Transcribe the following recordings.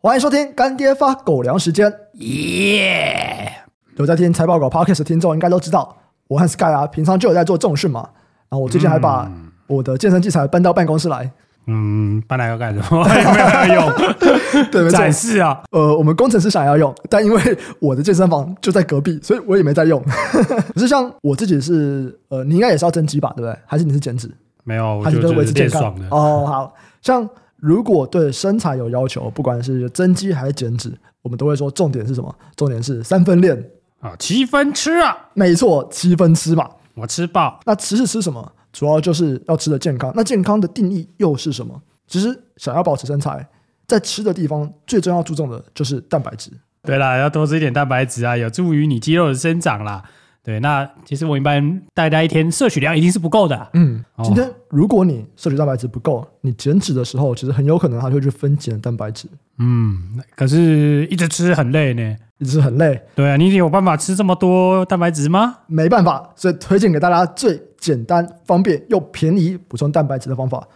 欢迎收听干爹发狗粮时间，耶！有在听财报狗 Podcast 的听众应该都知道，我和 Sky 啊，平常就有在做重训嘛。然后我最近还把我的健身器材搬到办公室来。嗯，搬来要干什么？有没有要用？对，展示啊。呃，我们工程师想要用，但因为我的健身房就在隔壁，所以我也没在用。可是像我自己是，呃，你应该也是要增肌吧，对不对？还是你是减脂？没有，还是就维持健康的。哦，好像如果对身材有要求，不管是增肌还是减脂，我们都会说重点是什么？重点是三分练啊，七分吃啊。没错，七分吃嘛。我吃饱。那吃是吃什么？主要就是要吃的健康。那健康的定义又是什么？其实想要保持身材，在吃的地方最重要注重的就是蛋白质。对啦，要多吃一点蛋白质啊，有助于你肌肉的生长啦。对，那其实我一般大家一天摄取量一定是不够的。嗯，今天如果你摄取蛋白质不够，你减脂的时候，其实很有可能它就会去分解蛋白质。嗯，可是一直吃很累呢，一直很累。对啊，你有办法吃这么多蛋白质吗？没办法，所以推荐给大家最简单、方便又便宜补充蛋白质的方法，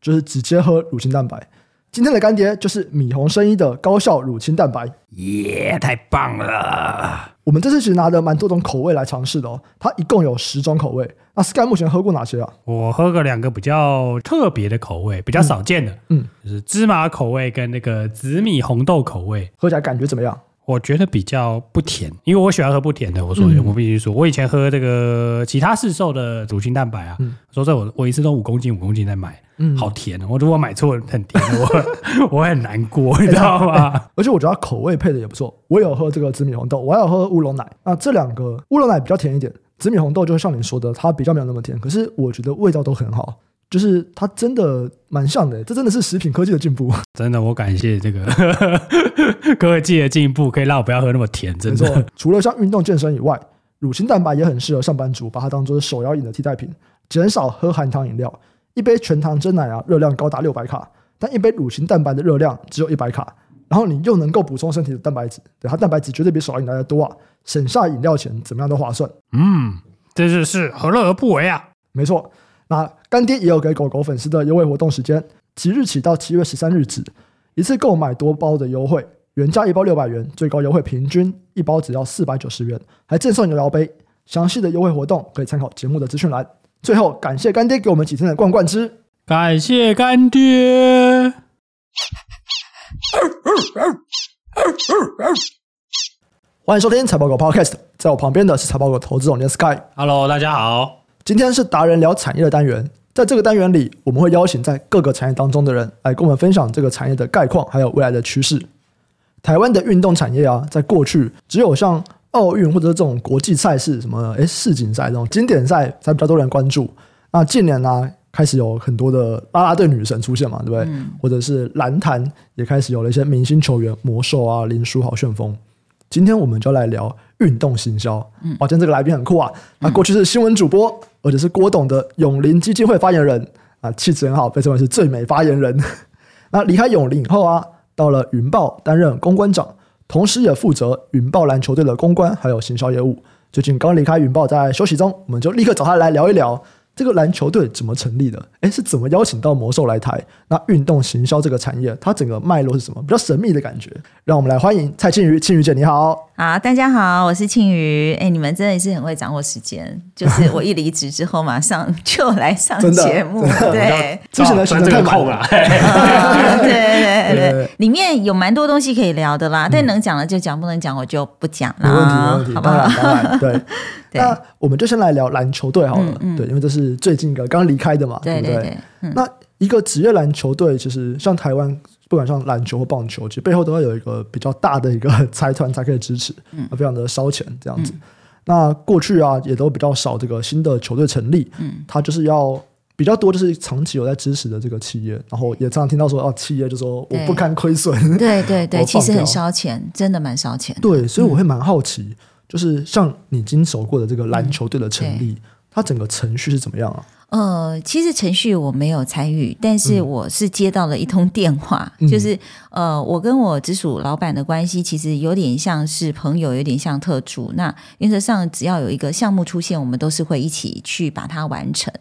就是直接喝乳清蛋白。今天的干爹就是米红生衣的高效乳清蛋白，耶，太棒了！我们这次其实拿了蛮多种口味来尝试的哦，它一共有十种口味。那 Sky 目前喝过哪些啊？我喝过两个比较特别的口味，比较少见的，嗯，嗯，就是芝麻口味跟那个紫米红豆口味，喝起来感觉怎么样？我觉得比较不甜，因为我喜欢喝不甜的。我说，我必须说，我以前喝这个其他市售的乳清蛋白啊，说这我我一次都五公斤五公斤在买，嗯，好甜哦！我如果买错很甜，我 我很难过，你知道吗？而且我觉得它口味配的也不错。我有喝这个紫米红豆，我还有喝乌龙奶。那这两个乌龙奶比较甜一点，紫米红豆就像你说的，它比较没有那么甜。可是我觉得味道都很好。就是它真的蛮像的，这真的是食品科技的进步。真的，我感谢这个 科技的进步，可以让我不要喝那么甜。真的，除了像运动健身以外，乳清蛋白也很适合上班族，把它当做手摇饮的替代品，减少喝含糖饮料。一杯全糖真奶啊，热量高达六百卡，但一杯乳清蛋白的热量只有一百卡，然后你又能够补充身体的蛋白质，对，它蛋白质绝对比手摇饮来的多啊，省下饮料钱，怎么样都划算。嗯，这就是何乐而不为啊？没错。那干爹也有给狗狗粉丝的优惠活动时间，即日起到七月十三日止，一次购买多包的优惠，原价一包六百元，最高优惠平均一包只要四百九十元，还赠送牛摇杯。详细的优惠活动可以参考节目的资讯栏。最后，感谢干爹给我们几天的罐罐汁，感谢干爹。欢迎收听财报狗 Podcast，在我旁边的是财报狗投资总监 Sky。Hello，大家好。今天是达人聊产业的单元，在这个单元里，我们会邀请在各个产业当中的人来跟我们分享这个产业的概况，还有未来的趋势。台湾的运动产业啊，在过去只有像奥运或者这种国际赛事，什么诶世锦赛这种经典赛才比较多人关注。那近年呢、啊，开始有很多的啦啦队女神出现嘛，对不对？嗯、或者是篮坛也开始有了一些明星球员，魔兽啊、林书豪、旋风。今天我们就来聊运动行销。嗯，哇，今天这个来宾很酷啊！那过去是新闻主播，而且是郭董的永林基金会发言人啊，气质很好，被称为是最美发言人。那离开永林以后啊，到了云豹担任公关长，同时也负责云豹篮球队的公关还有行销业务。最近刚离开云豹，在休息中，我们就立刻找他来聊一聊。这个篮球队怎么成立的？诶，是怎么邀请到魔兽来台？那运动行销这个产业，它整个脉络是什么？比较神秘的感觉。让我们来欢迎蔡庆瑜，庆瑜姐你好。好，大家好，我是庆瑜。诶，你们真的是很会掌握时间。就是 我一离职之后，马上就来上节目。对，之前的时间太空了。对对对对，里面有蛮多东西可以聊的啦，但能讲的就讲，不能讲我就不讲了。没问题，没问题，好不好？对。那我们就先来聊篮球队好了，嗯嗯、对，因为这是最近一个刚离开的嘛，对，对不对？那一个职业篮球队，其实像台湾，不管像篮球或棒球，其实背后都要有一个比较大的一个 财团才可以支持，嗯，非常的烧钱这样子。嗯、那过去啊，也都比较少这个新的球队成立，嗯，它就是要比较多，就是长期有在支持的这个企业，然后也常常听到说，哦，企业就说我不堪亏损，对对对，其实很烧钱，真的蛮烧钱。对，所以我会蛮好奇。嗯就是像你经手过的这个篮球队的成立，嗯、它整个程序是怎么样啊？呃，其实程序我没有参与，但是我是接到了一通电话，嗯、就是呃，我跟我直属老板的关系其实有点像是朋友，有点像特助。那原则上只要有一个项目出现，我们都是会一起去把它完成。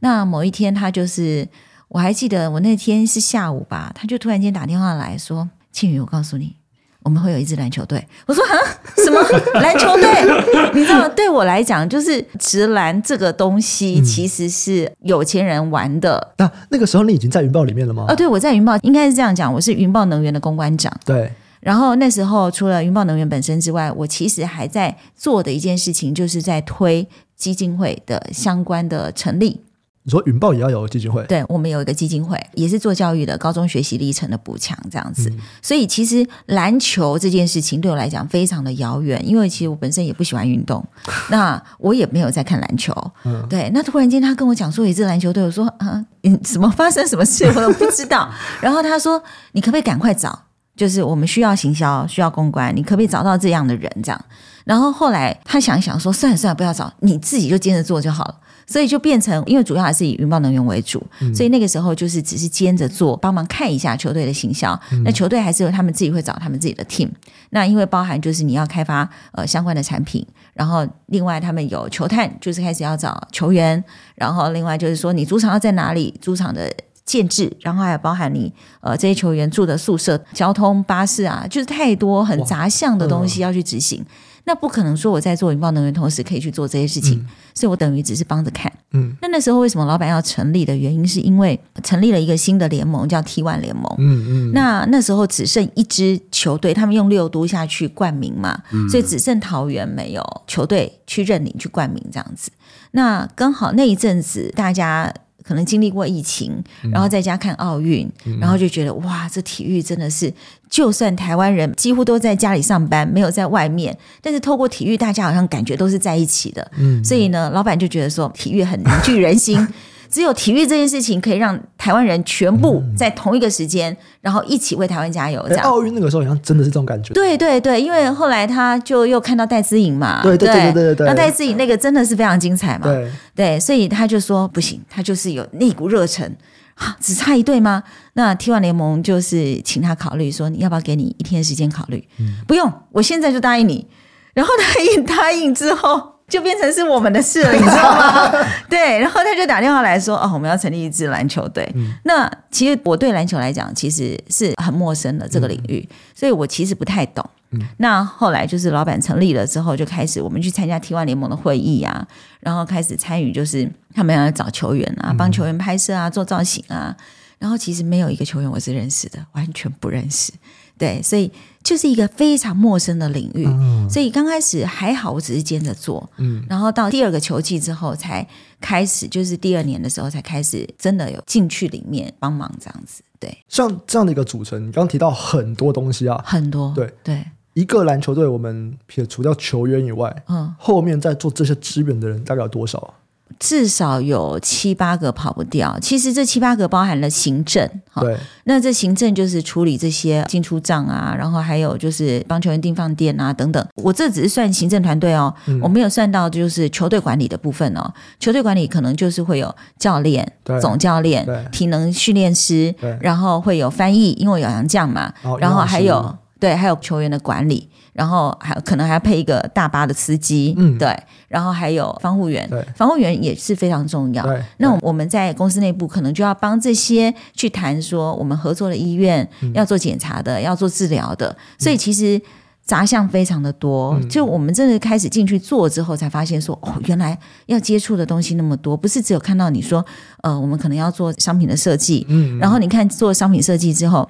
那某一天，他就是我还记得我那天是下午吧，他就突然间打电话来说：“庆宇，我告诉你。”我们会有一支篮球队。我说啊，什么 篮球队？你知道，对我来讲，就是直篮这个东西其实是有钱人玩的。那、嗯啊、那个时候你已经在云豹里面了吗？哦，对，我在云豹，应该是这样讲，我是云豹能源的公关长。对。然后那时候除了云豹能源本身之外，我其实还在做的一件事情，就是在推基金会的相关的成立。你说云豹也要有基金会？对，我们有一个基金会，也是做教育的，高中学习历程的补强这样子。嗯、所以其实篮球这件事情对我来讲非常的遥远，因为其实我本身也不喜欢运动，那我也没有在看篮球。嗯、对，那突然间他跟我讲说有一支篮球队，我说啊，嗯，什么发生什么事我都不知道。然后他说，你可不可以赶快找？就是我们需要行销，需要公关，你可不可以找到这样的人？这样。然后后来他想一想说，算了算了，不要找，你自己就接着做就好了。所以就变成，因为主要还是以云豹能源为主，嗯、所以那个时候就是只是兼着做，帮忙看一下球队的行销。嗯、那球队还是有他们自己会找他们自己的 team。那因为包含就是你要开发呃相关的产品，然后另外他们有球探，就是开始要找球员，然后另外就是说你主场要在哪里，主场的建制，然后还有包含你呃这些球员住的宿舍、交通、巴士啊，就是太多很杂项的东西要去执行。那不可能说我在做云豹能源，同时可以去做这些事情，嗯、所以我等于只是帮着看。嗯，那那时候为什么老板要成立的原因，是因为成立了一个新的联盟，叫 T One 联盟。嗯嗯。那那时候只剩一支球队，他们用六都下去冠名嘛，嗯、所以只剩桃园没有球队去认领去冠名这样子。那刚好那一阵子大家。可能经历过疫情，然后在家看奥运，嗯、然后就觉得哇，这体育真的是，就算台湾人几乎都在家里上班，没有在外面，但是透过体育，大家好像感觉都是在一起的。嗯，所以呢，老板就觉得说，体育很凝聚人心。只有体育这件事情可以让台湾人全部在同一个时间，嗯、然后一起为台湾加油。这样，奥运那个时候好像真的是这种感觉。对对对，因为后来他就又看到戴资颖嘛，对对对对对对，那戴资颖那个真的是非常精彩嘛，对对，所以他就说不行，他就是有那股热忱，啊，只差一队吗？那 T1 联盟就是请他考虑说，你要不要给你一天的时间考虑？嗯，不用，我现在就答应你。然后他一 答应之后。就变成是我们的事了，你知道吗？对，然后他就打电话来说：“哦，我们要成立一支篮球队。嗯”那其实我对篮球来讲，其实是很陌生的这个领域，嗯、所以我其实不太懂。嗯、那后来就是老板成立了之后，就开始我们去参加 T1 联盟的会议啊，然后开始参与，就是他们要找球员啊，帮球员拍摄啊，做造型啊。然后其实没有一个球员我是认识的，完全不认识。对，所以。就是一个非常陌生的领域，嗯、所以刚开始还好，我只是兼着做，嗯，然后到第二个球季之后才开始，就是第二年的时候才开始真的有进去里面帮忙这样子，对。像这样的一个组成，你刚刚提到很多东西啊，很多，对对。对。一个篮球队，我们撇除掉球员以外，嗯，后面在做这些支援的人大概有多少啊？至少有七八个跑不掉。其实这七八个包含了行政，对。那这行政就是处理这些进出账啊，然后还有就是帮球员订饭店啊等等。我这只是算行政团队哦，嗯、我没有算到就是球队管理的部分哦。球队管理可能就是会有教练、总教练、体能训练师，然后会有翻译，因为有洋将嘛，哦、然后还有对，还有球员的管理。然后还可能还要配一个大巴的司机，嗯，对，然后还有防护员，对，防护员也是非常重要。对，那我们在公司内部可能就要帮这些去谈说，我们合作的医院要做检查的，要做治疗的，所以其实杂项非常的多。就我们真的开始进去做之后，才发现说，哦，原来要接触的东西那么多，不是只有看到你说，呃，我们可能要做商品的设计，嗯，然后你看做商品设计之后。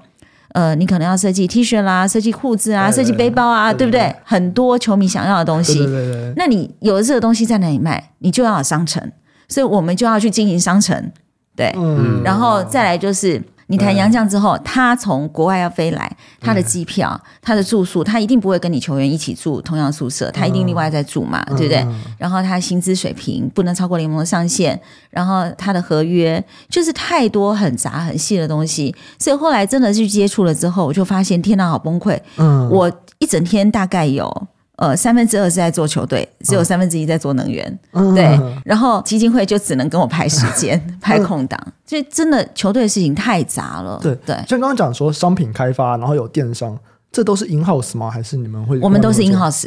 呃，你可能要设计 T 恤啦，设计裤子啊，设计背包啊，对不对？很多球迷想要的东西。对对对。那你有了这个东西在哪里卖？你就要有商城，所以我们就要去经营商城。对，嗯。然后再来就是。你谈洋将之后，他从国外要飞来，他的机票、他的住宿，他一定不会跟你球员一起住同样宿舍，他一定另外再住嘛，对不对？然后他薪资水平不能超过联盟的上限，然后他的合约就是太多很杂很细的东西，所以后来真的去接触了之后，我就发现天哪，好崩溃！嗯，我一整天大概有。呃，三分之二是在做球队，只有三分之一在做能源，嗯、对。然后基金会就只能跟我排时间、排空档，所以、真的球队的事情太杂了。对对，像刚刚讲说商品开发，然后有电商，这都是 in house 吗？还是你们会？我们都是 in house。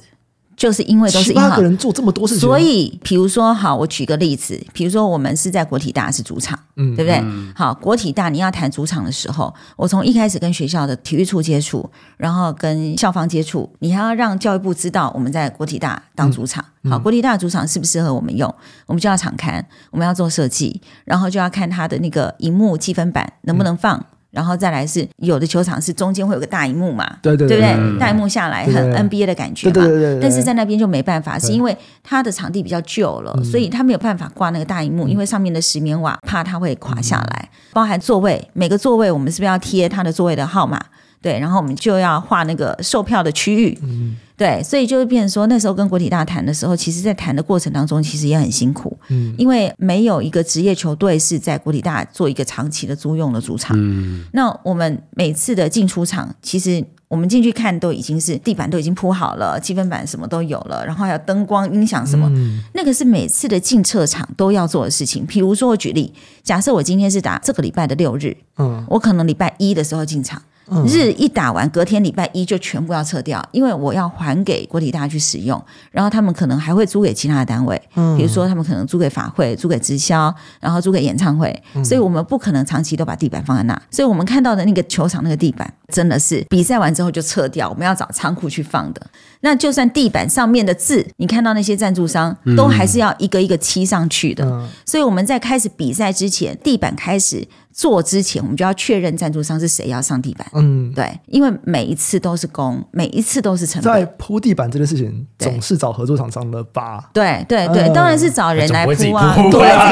就是因为都是七八个人做这么多事情，所以比如说，好，我举个例子，比如说我们是在国体大是主场，嗯，对不对？嗯、好，国体大你要谈主场的时候，我从一开始跟学校的体育处接触，然后跟校方接触，你还要让教育部知道我们在国体大当主场。嗯、好，国体大主场适不适合我们用？我们就要场勘，我们要做设计，然后就要看它的那个荧幕积分板能不能放。嗯然后再来是有的球场是中间会有个大荧幕嘛，对对对，对不对？大荧幕下来很 NBA 的感觉嘛，对对对。但是在那边就没办法，是因为它的场地比较旧了，所以它没有办法挂那个大荧幕，因为上面的石棉瓦怕它会垮下来。包含座位，每个座位我们是不是要贴它的座位的号码？对，然后我们就要画那个售票的区域。嗯。对，所以就会变成说，那时候跟国体大谈的时候，其实，在谈的过程当中，其实也很辛苦，嗯，因为没有一个职业球队是在国体大做一个长期的租用的主场，嗯，那我们每次的进出场，其实我们进去看都已经是地板都已经铺好了，积分板什么都有了，然后还有灯光、音响什么，嗯，那个是每次的进车场都要做的事情。比如说，我举例，假设我今天是打这个礼拜的六日，嗯，我可能礼拜一的时候进场。日一打完，隔天礼拜一就全部要撤掉，因为我要还给国体大去使用，然后他们可能还会租给其他的单位，比如说他们可能租给法会、租给直销，然后租给演唱会，所以我们不可能长期都把地板放在那，所以我们看到的那个球场那个地板真的是比赛完之后就撤掉，我们要找仓库去放的。那就算地板上面的字，你看到那些赞助商都还是要一个一个漆上去的，所以我们在开始比赛之前，地板开始。做之前，我们就要确认赞助商是谁要上地板。嗯，对，因为每一次都是工，每一次都是成本。在铺地板这件事情，总是找合作厂商的吧？对对对，当然是找人来铺啊。对啊，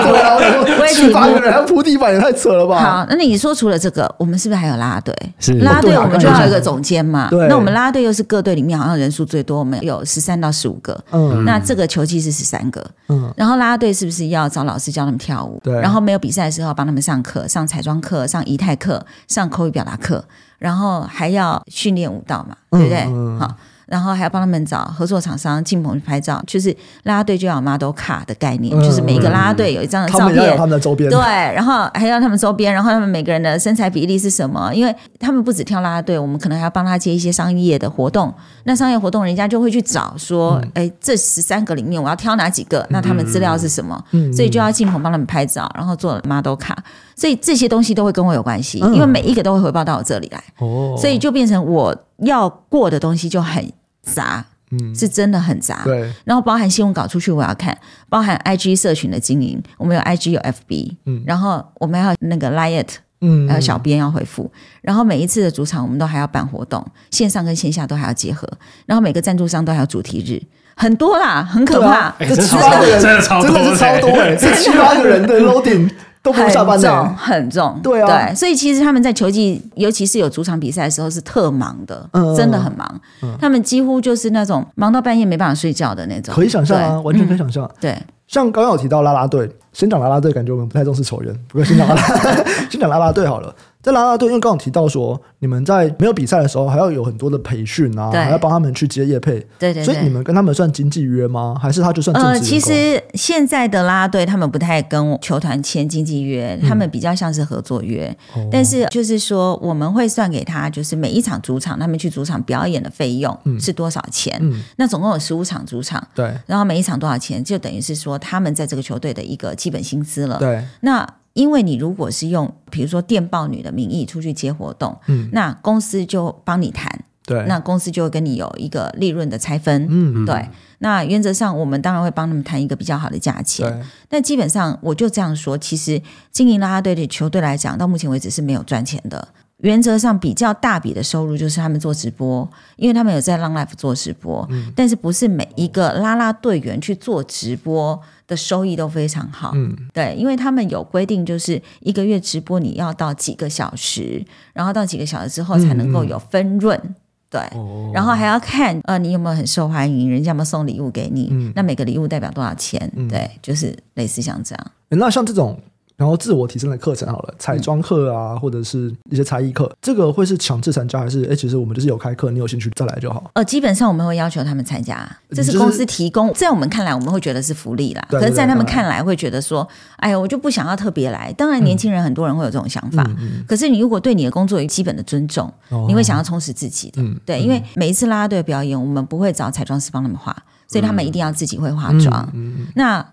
七八个人还铺地板也太扯了吧？好，那你说除了这个，我们是不是还有啦啦队？是啦啦队，我们就要有一个总监嘛。对，那我们啦啦队又是各队里面好像人数最多，我们有十三到十五个。嗯，那这个球技是十三个。嗯，然后啦啦队是不是要找老师教他们跳舞？对，然后没有比赛的时候帮他们上课上。彩妆课、上仪态课、上口语表达课，然后还要训练舞蹈嘛，对不对？好。然后还要帮他们找合作厂商进棚去拍照，就是啦啦队就要 model 卡的概念，嗯、就是每一个啦啦队有一张的照片，他们的周边，对，然后还要他们周边，然后他们每个人的身材比例是什么？因为他们不止跳啦啦队，我们可能还要帮他接一些商业的活动。那商业活动，人家就会去找说，哎、嗯，这十三个里面我要挑哪几个？那他们资料是什么？嗯、所以就要进棚帮他们拍照，然后做 model 卡。所以这些东西都会跟我有关系，因为每一个都会回报到我这里来。哦，所以就变成我要过的东西就很。杂，嗯，是真的很杂。对，然后包含新闻稿出去，我要看；包含 IG 社群的经营，我们有 IG 有 FB，嗯，然后我们要那个 Liet，嗯，还有小编要回复。然后每一次的主场，我们都还要办活动，线上跟线下都还要结合。然后每个赞助商都还有主题日，很多啦，很可怕。这七八个人真的超多，真的是超多哎，这七八个人的 loading。都不下班的，很重，很重，对啊，对，所以其实他们在球季，尤其是有主场比赛的时候，是特忙的，嗯、真的很忙。嗯、他们几乎就是那种忙到半夜没办法睡觉的那种，可以想象啊，完全可以想象。嗯、对，像刚刚有提到啦啦队，先讲啦啦队，感觉我们不太重视球员，不过先讲啦啦，先讲啦啦队好了。在拉拉队，因为刚刚提到说，你们在没有比赛的时候，还要有很多的培训啊，对还要帮他们去接业配。对，对对。所以你们跟他们算经纪约吗？还是他就算？呃，其实现在的拉拉队他们不太跟球团签经纪约，他们比较像是合作约。嗯、但是就是说，我们会算给他，就是每一场主场他们去主场表演的费用是多少钱？嗯。那总共有十五场主场，对。然后每一场多少钱，就等于是说他们在这个球队的一个基本薪资了。对。那。因为你如果是用比如说电报女的名义出去接活动，嗯，那公司就帮你谈，对，那公司就会跟你有一个利润的拆分，嗯，对。那原则上我们当然会帮他们谈一个比较好的价钱，对。但基本上我就这样说，其实经营啦啦队的球队来讲，到目前为止是没有赚钱的。原则上比较大笔的收入就是他们做直播，因为他们有在 Long Life 做直播，嗯，但是不是每一个啦啦队员去做直播的收益都非常好，嗯，对，因为他们有规定，就是一个月直播你要到几个小时，然后到几个小时之后才能够有分润，嗯、对，哦、然后还要看呃你有没有很受欢迎，人家有没有送礼物给你，嗯、那每个礼物代表多少钱，嗯、对，就是类似像这样。那像这种。然后自我提升的课程好了，彩妆课啊，或者是一些才艺课，这个会是强制参加，还是哎，其实我们就是有开课，你有兴趣再来就好？呃，基本上我们会要求他们参加，这是公司提供，在我们看来我们会觉得是福利啦。可是，在他们看来会觉得说，哎呀，我就不想要特别来。当然，年轻人很多人会有这种想法。可是，你如果对你的工作有基本的尊重，你会想要充实自己的。对，因为每一次啦啦队的表演，我们不会找彩妆师帮他们化，所以他们一定要自己会化妆。那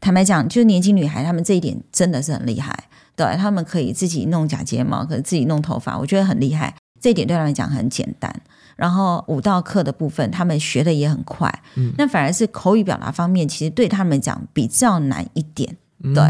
坦白讲，就是年轻女孩，她们这一点真的是很厉害。对，她们可以自己弄假睫毛，可以自己弄头发，我觉得很厉害。这一点对她们讲很简单。然后舞蹈课的部分，他们学的也很快。嗯，那反而是口语表达方面，其实对他们讲比较难一点。对，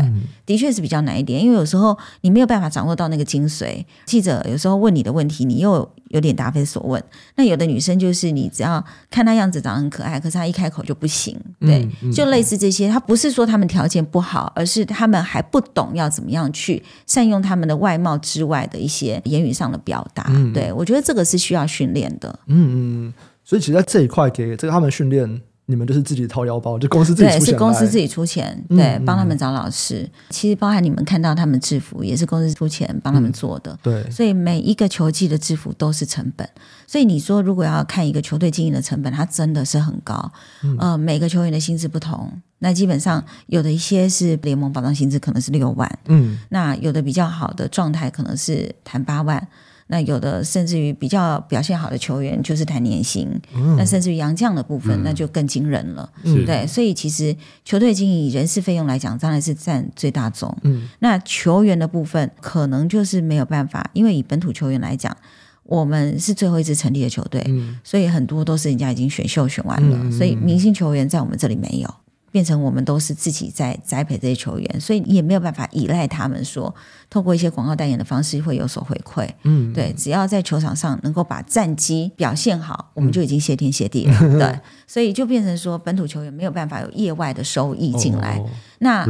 的确是比较难一点，因为有时候你没有办法掌握到那个精髓。记者有时候问你的问题，你又有点答非所问。那有的女生就是你只要看她样子长得很可爱，可是她一开口就不行。对，就类似这些。她不是说她们条件不好，而是她们还不懂要怎么样去善用她们的外貌之外的一些言语上的表达。对，我觉得这个是需要训练的。嗯嗯，所以其实在这一块给这个他们训练。你们就是自己掏腰包，就公司自己出钱。对，是公司自己出钱，对，帮他们找老师。嗯、其实包含你们看到他们制服，也是公司出钱帮他们做的。嗯、对，所以每一个球季的制服都是成本。所以你说，如果要看一个球队经营的成本，它真的是很高。嗯、呃，每个球员的薪资不同，那基本上有的一些是联盟保障薪资，可能是六万。嗯，那有的比较好的状态，可能是谈八万。那有的甚至于比较表现好的球员，就是谈年薪。嗯、那甚至于洋将的部分，嗯、那就更惊人了。嗯、对，所以其实球队经营以人事费用来讲，当然是占最大宗。嗯，那球员的部分可能就是没有办法，因为以本土球员来讲，我们是最后一支成立的球队，嗯、所以很多都是人家已经选秀选完了，嗯、所以明星球员在我们这里没有。变成我们都是自己在栽培这些球员，所以也没有办法依赖他们说，透过一些广告代言的方式会有所回馈。嗯，对，只要在球场上能够把战绩表现好，我们就已经谢天谢地了。嗯、对，所以就变成说，本土球员没有办法有业外的收益进来。哦、那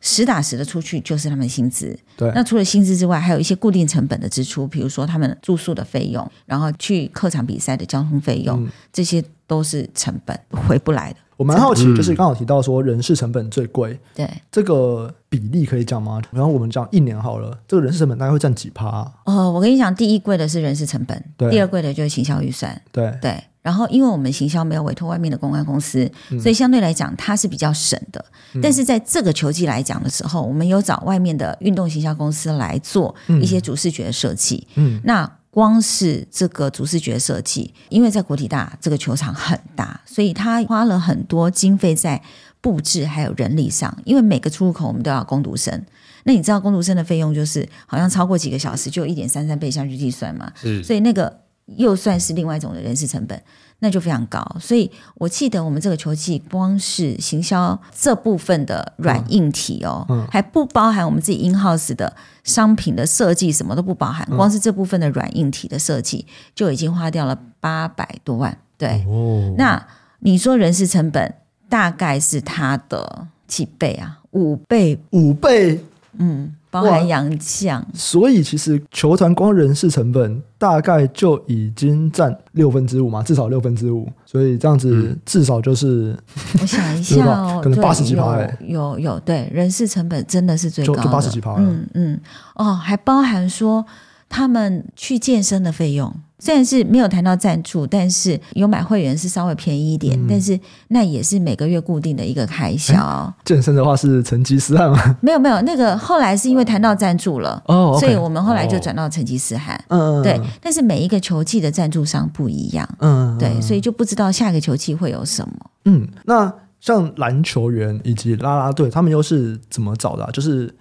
实打实的出去就是他们薪资。对，那除了薪资之外，还有一些固定成本的支出，比如说他们住宿的费用，然后去客场比赛的交通费用，嗯、这些都是成本回不来的。我蛮好奇，就是刚好提到说人事成本最贵，对这个比例可以讲吗？然后我们讲一年好了，这个人事成本大概会占几趴？哦，我跟你讲，第一贵的是人事成本，对第二贵的就是行销预算，对对。然后因为我们行销没有委托外面的公关公司，嗯、所以相对来讲它是比较省的。嗯、但是在这个球季来讲的时候，我们有找外面的运动行销公司来做一些主视觉的设计，嗯，那。光是这个主视觉设计，因为在国体大这个球场很大，所以他花了很多经费在布置还有人力上。因为每个出入口我们都要工读生，那你知道工读生的费用就是好像超过几个小时就一点三三倍下去计算嘛？是，所以那个又算是另外一种的人事成本。那就非常高，所以我记得我们这个球季光是行销这部分的软硬体哦，嗯嗯、还不包含我们自己 in house 的商品的设计，什么都不包含，光是这部分的软硬体的设计就已经花掉了八百多万。对，哦、那你说人事成本大概是它的几倍啊？五倍？五倍？嗯。包含洋将，所以其实球团光人事成本大概就已经占六分之五嘛，至少六分之五。所以这样子至少就是，我想一下哦，可能八十几趴。有有对，人事成本真的是最高的，就八十几趴。嗯嗯，哦，还包含说他们去健身的费用。虽然是没有谈到赞助，但是有买会员是稍微便宜一点，嗯、但是那也是每个月固定的一个开销。健身的话是成吉思汗吗？没有没有，那个后来是因为谈到赞助了哦，所以我们后来就转到成吉思汗。嗯、哦，对，但是每一个球季的赞助商不一样，嗯，对，所以就不知道下个球季会有什么。嗯，那像篮球员以及啦啦队，他们又是怎么找的、啊？就是。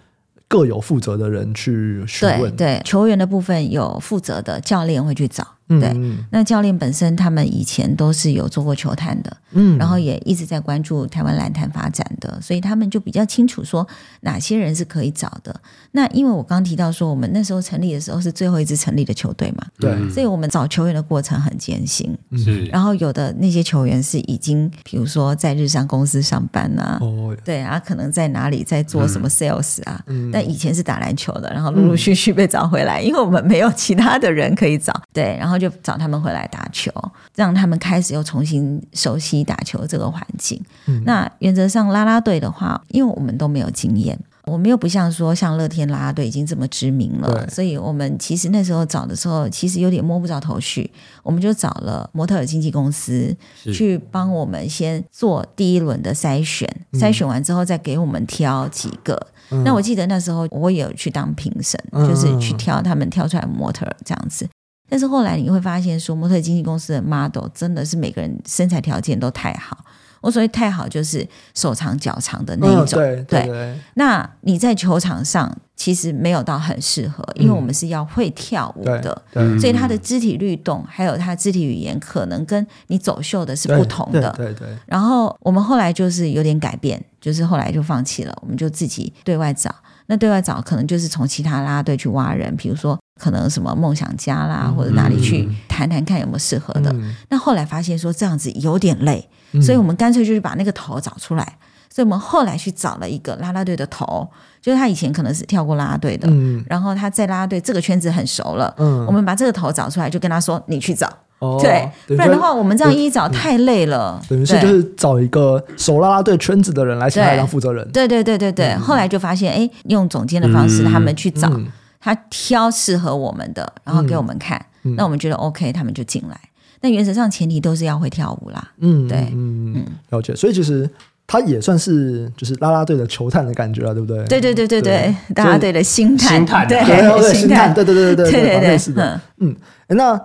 各有负责的人去询问。对，球员的部分有负责的教练会去找。对，嗯、那教练本身他们以前都是有做过球探的，嗯，然后也一直在关注台湾篮坛发展的，所以他们就比较清楚说哪些人是可以找的。那因为我刚提到说，我们那时候成立的时候是最后一支成立的球队嘛，对，所以我们找球员的过程很艰辛，是。然后有的那些球员是已经，比如说在日商公司上班啊，哦，对啊，可能在哪里在做什么 sales 啊，嗯，但以前是打篮球的，然后陆陆续续被找回来，嗯、因为我们没有其他的人可以找，对，然后。就找他们回来打球，让他们开始又重新熟悉打球这个环境。嗯、那原则上拉拉队的话，因为我们都没有经验，我们又不像说像乐天啦啦队已经这么知名了，所以我们其实那时候找的时候，其实有点摸不着头绪。我们就找了模特儿经纪公司去帮我们先做第一轮的筛选，嗯、筛选完之后再给我们挑几个。嗯、那我记得那时候我也有去当评审，嗯、就是去挑他们挑出来模特儿这样子。但是后来你会发现，说模特经纪公司的 model 真的是每个人身材条件都太好。我所谓太好，就是手长脚长的那一种。嗯、对，对，对，那你在球场上其实没有到很适合，因为我们是要会跳舞的，嗯、所以他的肢体律动还有他的肢体语言可能跟你走秀的是不同的。对对，对对。然后我们后来就是有点改变，就是后来就放弃了，我们就自己对外找。那对外找可能就是从其他啦啦队去挖人，比如说可能什么梦想家啦，嗯、或者哪里去谈谈看有没有适合的。嗯、那后来发现说这样子有点累，嗯、所以我们干脆就是把那个头找出来。所以我们后来去找了一个啦啦队的头，就是他以前可能是跳过啦啦队的，嗯、然后他在啦啦队这个圈子很熟了。嗯、我们把这个头找出来，就跟他说：“你去找。哦”对，不然的话我们这样一一找太累了。等于是就是找一个熟啦啦队圈子的人来请他当负责人。对对对对对，嗯、后来就发现，哎，用总监的方式，他们去找、嗯、他挑适合我们的，然后给我们看。嗯、那我们觉得 OK，他们就进来。那原则上前提都是要会跳舞啦。嗯，对，嗯嗯，了解。所以其实。他也算是就是啦啦队的球探的感觉了，对不对？对对对对对，啦啦队的星探，对星探，对对对对对对，类似的。嗯，那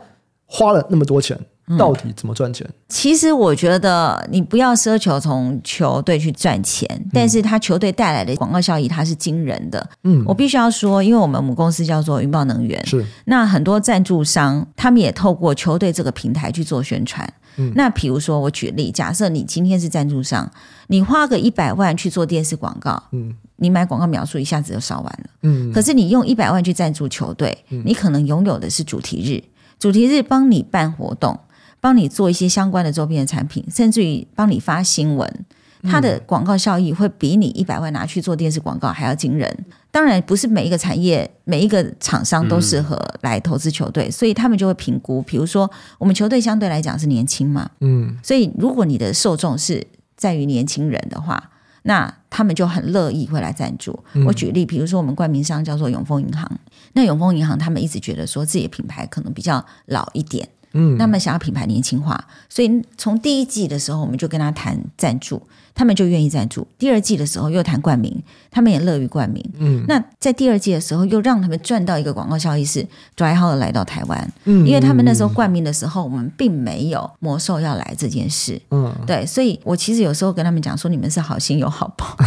花了那么多钱，到底怎么赚钱？其实我觉得你不要奢求从球队去赚钱，但是他球队带来的广告效益，它是惊人的。嗯，我必须要说，因为我们母公司叫做云豹能源，是。那很多赞助商，他们也透过球队这个平台去做宣传。嗯，那比如说我举例，假设你今天是赞助商，你花个一百万去做电视广告，嗯，你买广告描述一下子就烧完了，嗯，可是你用一百万去赞助球队，嗯，你可能拥有的是主题日，主题日帮你办活动，帮你做一些相关的周边的产品，甚至于帮你发新闻。它的广告效益会比你一百万拿去做电视广告还要惊人。当然，不是每一个产业、每一个厂商都适合来投资球队，所以他们就会评估。比如说，我们球队相对来讲是年轻嘛，嗯，所以如果你的受众是在于年轻人的话，那他们就很乐意会来赞助。我举例，比如说我们冠名商叫做永丰银行，那永丰银行他们一直觉得说自己的品牌可能比较老一点。嗯，那么想要品牌年轻化，所以从第一季的时候，我们就跟他谈赞助，他们就愿意赞助。第二季的时候又谈冠名，他们也乐于冠名。嗯，那在第二季的时候又让他们赚到一个广告效益是 Dry hall 来到台湾，嗯，因为他们那时候冠名的时候，我们并没有魔兽要来这件事。嗯，对，所以我其实有时候跟他们讲说，你们是好心有好报。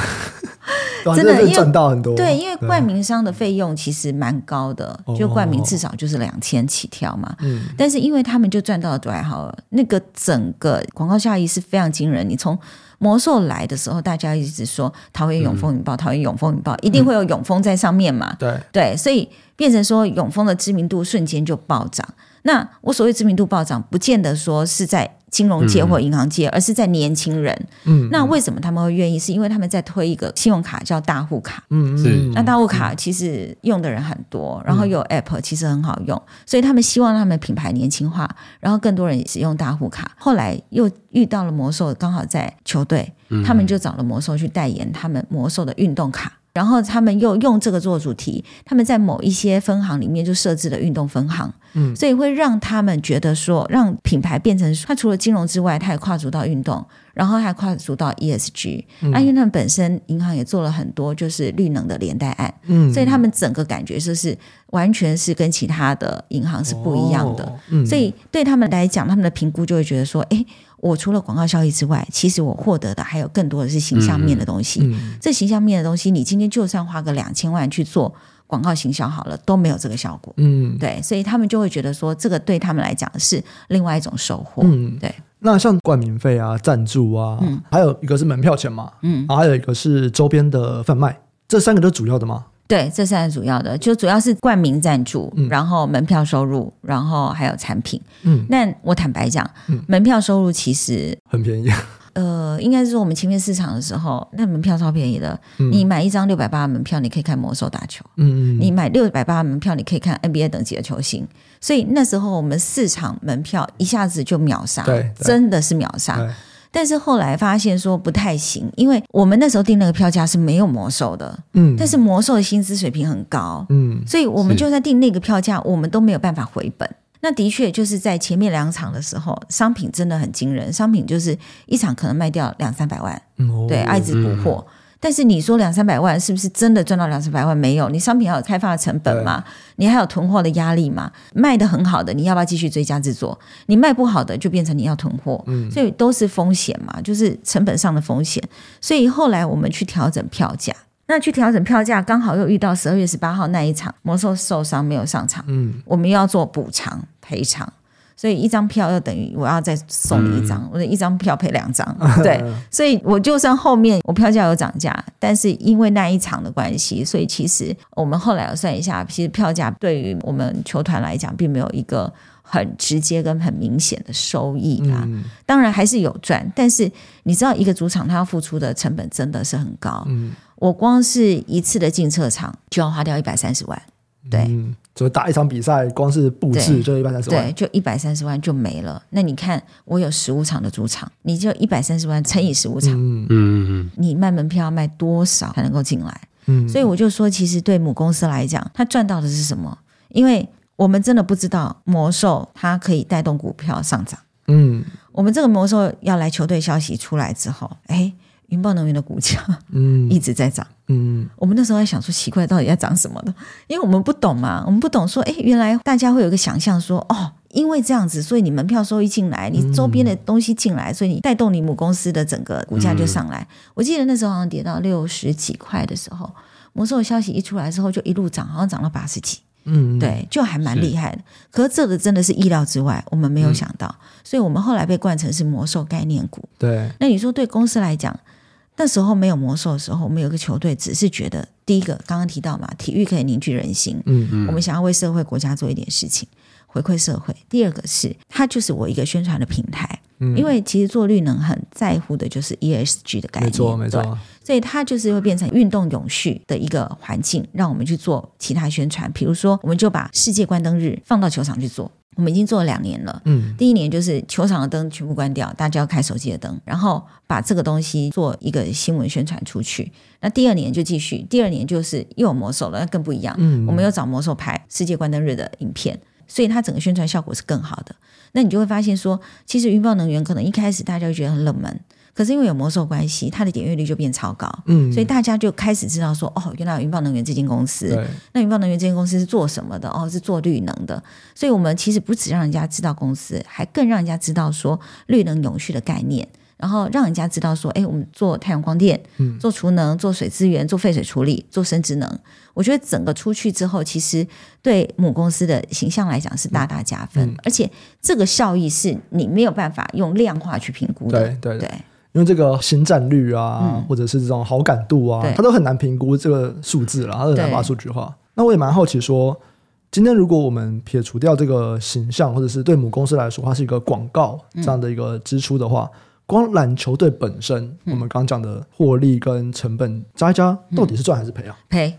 真的，因为赚到很多。对，因为冠名商的费用其实蛮高的，就冠名至少就是两千起跳嘛。嗯，但是因为他们就赚到了多好，那个整个广告效益是非常惊人。你从魔兽来的时候，大家一直说桃园永丰引爆，桃园永丰引爆，一定会有永丰在上面嘛。对对，所以变成说永丰的知名度瞬间就暴涨。那我所谓知名度暴涨，不见得说是在。金融界或银行界，而是在年轻人。嗯，那为什么他们会愿意？是因为他们在推一个信用卡叫大户卡。嗯，是。那大户卡其实用的人很多，然后有 App 其实很好用，所以他们希望他们品牌年轻化，然后更多人使用大户卡。后来又遇到了魔兽，刚好在球队，他们就找了魔兽去代言他们魔兽的运动卡。然后他们又用这个做主题，他们在某一些分行里面就设置了运动分行，嗯，所以会让他们觉得说，让品牌变成它除了金融之外，它也跨足到运动，然后还跨足到 ESG，嗯，啊，因为他们本身银行也做了很多就是绿能的连带案，嗯，所以他们整个感觉就是完全是跟其他的银行是不一样的，哦，嗯，所以对他们来讲，他们的评估就会觉得说，哎。我除了广告效益之外，其实我获得的还有更多的是形象面的东西。嗯嗯、这形象面的东西，你今天就算花个两千万去做广告行销好了，都没有这个效果。嗯，对，所以他们就会觉得说，这个对他们来讲是另外一种收获。嗯，对。那像冠名费啊、赞助啊，嗯、还有一个是门票钱嘛，嗯，然后还有一个是周边的贩卖，这三个都是主要的吗？对，这三个主要的，就主要是冠名赞助，嗯、然后门票收入，然后还有产品。嗯，那我坦白讲，嗯、门票收入其实很便宜。呃，应该是说我们前面市场的时候，那门票超便宜的。嗯、你买一张六百八的门票，你可以看魔兽打球。嗯嗯，你买六百八的门票，你可以看 NBA 等级的球星。所以那时候我们市场门票一下子就秒杀，对，真的是秒杀。但是后来发现说不太行，因为我们那时候订那个票价是没有魔兽的，嗯，但是魔兽的薪资水平很高，嗯，所以我们就算订那个票价，我们都没有办法回本。那的确就是在前面两场的时候，商品真的很惊人，商品就是一场可能卖掉两三百万，嗯、对，爱之不惑。嗯、但是你说两三百万是不是真的赚到两三百万？没有，你商品还有开发的成本嘛，你还有囤货的压力嘛，卖得很好的，你要不要继续追加制作？你卖不好的，就变成你要囤货，嗯、所以都是风险嘛，就是成本上的风险。所以后来我们去调整票价。那去调整票价，刚好又遇到十二月十八号那一场魔兽受伤没有上场，嗯，我们又要做补偿赔偿，所以一张票又等于我要再送你一张，嗯、我的一张票配两张，对，所以我就算后面我票价有涨价，但是因为那一场的关系，所以其实我们后来要算一下，其实票价对于我们球团来讲，并没有一个很直接跟很明显的收益啊。嗯、当然还是有赚，但是你知道一个主场他要付出的成本真的是很高，嗯。我光是一次的进车场就要花掉一百三十万，对，嗯，就打一场比赛，光是布置就一百三十万，对，就一百三十万就没了。那你看，我有十五场的主场，你就一百三十万乘以十五场，嗯嗯嗯，你卖门票要卖多少才能够进来？嗯，所以我就说，其实对母公司来讲，他赚到的是什么？因为我们真的不知道魔兽它可以带动股票上涨，嗯，我们这个魔兽要来球队消息出来之后，哎。云豹能源的股价，嗯，一直在涨，嗯，我们那时候在想说，奇怪，到底要涨什么的？因为我们不懂嘛，我们不懂说，哎，原来大家会有个想象说，哦，因为这样子，所以你门票收益进来，你周边的东西进来，所以你带动你母公司的整个股价就上来。嗯、我记得那时候好像跌到六十几块的时候，魔兽的消息一出来之后，就一路涨，好像涨到八十几，嗯，对，就还蛮厉害的。是可是这个真的是意料之外，我们没有想到，嗯、所以我们后来被冠成是魔兽概念股。对，那你说对公司来讲？那时候没有魔兽的时候，我们有个球队，只是觉得第一个刚刚提到嘛，体育可以凝聚人心，嗯嗯，我们想要为社会国家做一点事情，回馈社会。第二个是它就是我一个宣传的平台，嗯，因为其实做绿能很在乎的就是 ESG 的概念，没错没错，所以它就是会变成运动永续的一个环境，让我们去做其他宣传，比如说我们就把世界关灯日放到球场去做。我们已经做了两年了，嗯，第一年就是球场的灯全部关掉，大家要开手机的灯，然后把这个东西做一个新闻宣传出去。那第二年就继续，第二年就是又有魔兽了，那更不一样，嗯，我们又找魔兽拍世界关灯日的影片，所以它整个宣传效果是更好的。那你就会发现说，其实云豹能源可能一开始大家会觉得很冷门。可是因为有魔兽关系，它的点阅率就变超高，嗯，所以大家就开始知道说，哦，原来有云豹能源这间公司，对。那云豹能源这间公司是做什么的？哦，是做绿能的。所以我们其实不只让人家知道公司，还更让人家知道说绿能永续的概念，然后让人家知道说，哎，我们做太阳光电，嗯，做储能，做水资源，做废水处理，做生殖能。我觉得整个出去之后，其实对母公司的形象来讲是大大加分，嗯。嗯、而且这个效益是你没有办法用量化去评估的，对对对。对因为这个行展率啊，嗯、或者是这种好感度啊，对它都很难评估这个数字了，很难把数据化。那我也蛮好奇说，今天如果我们撇除掉这个形象，或者是对母公司来说，它是一个广告这样的一个支出的话，嗯、光篮球队本身，嗯、我们刚刚讲的获利跟成本加一加，到底是赚还是赔啊？赔。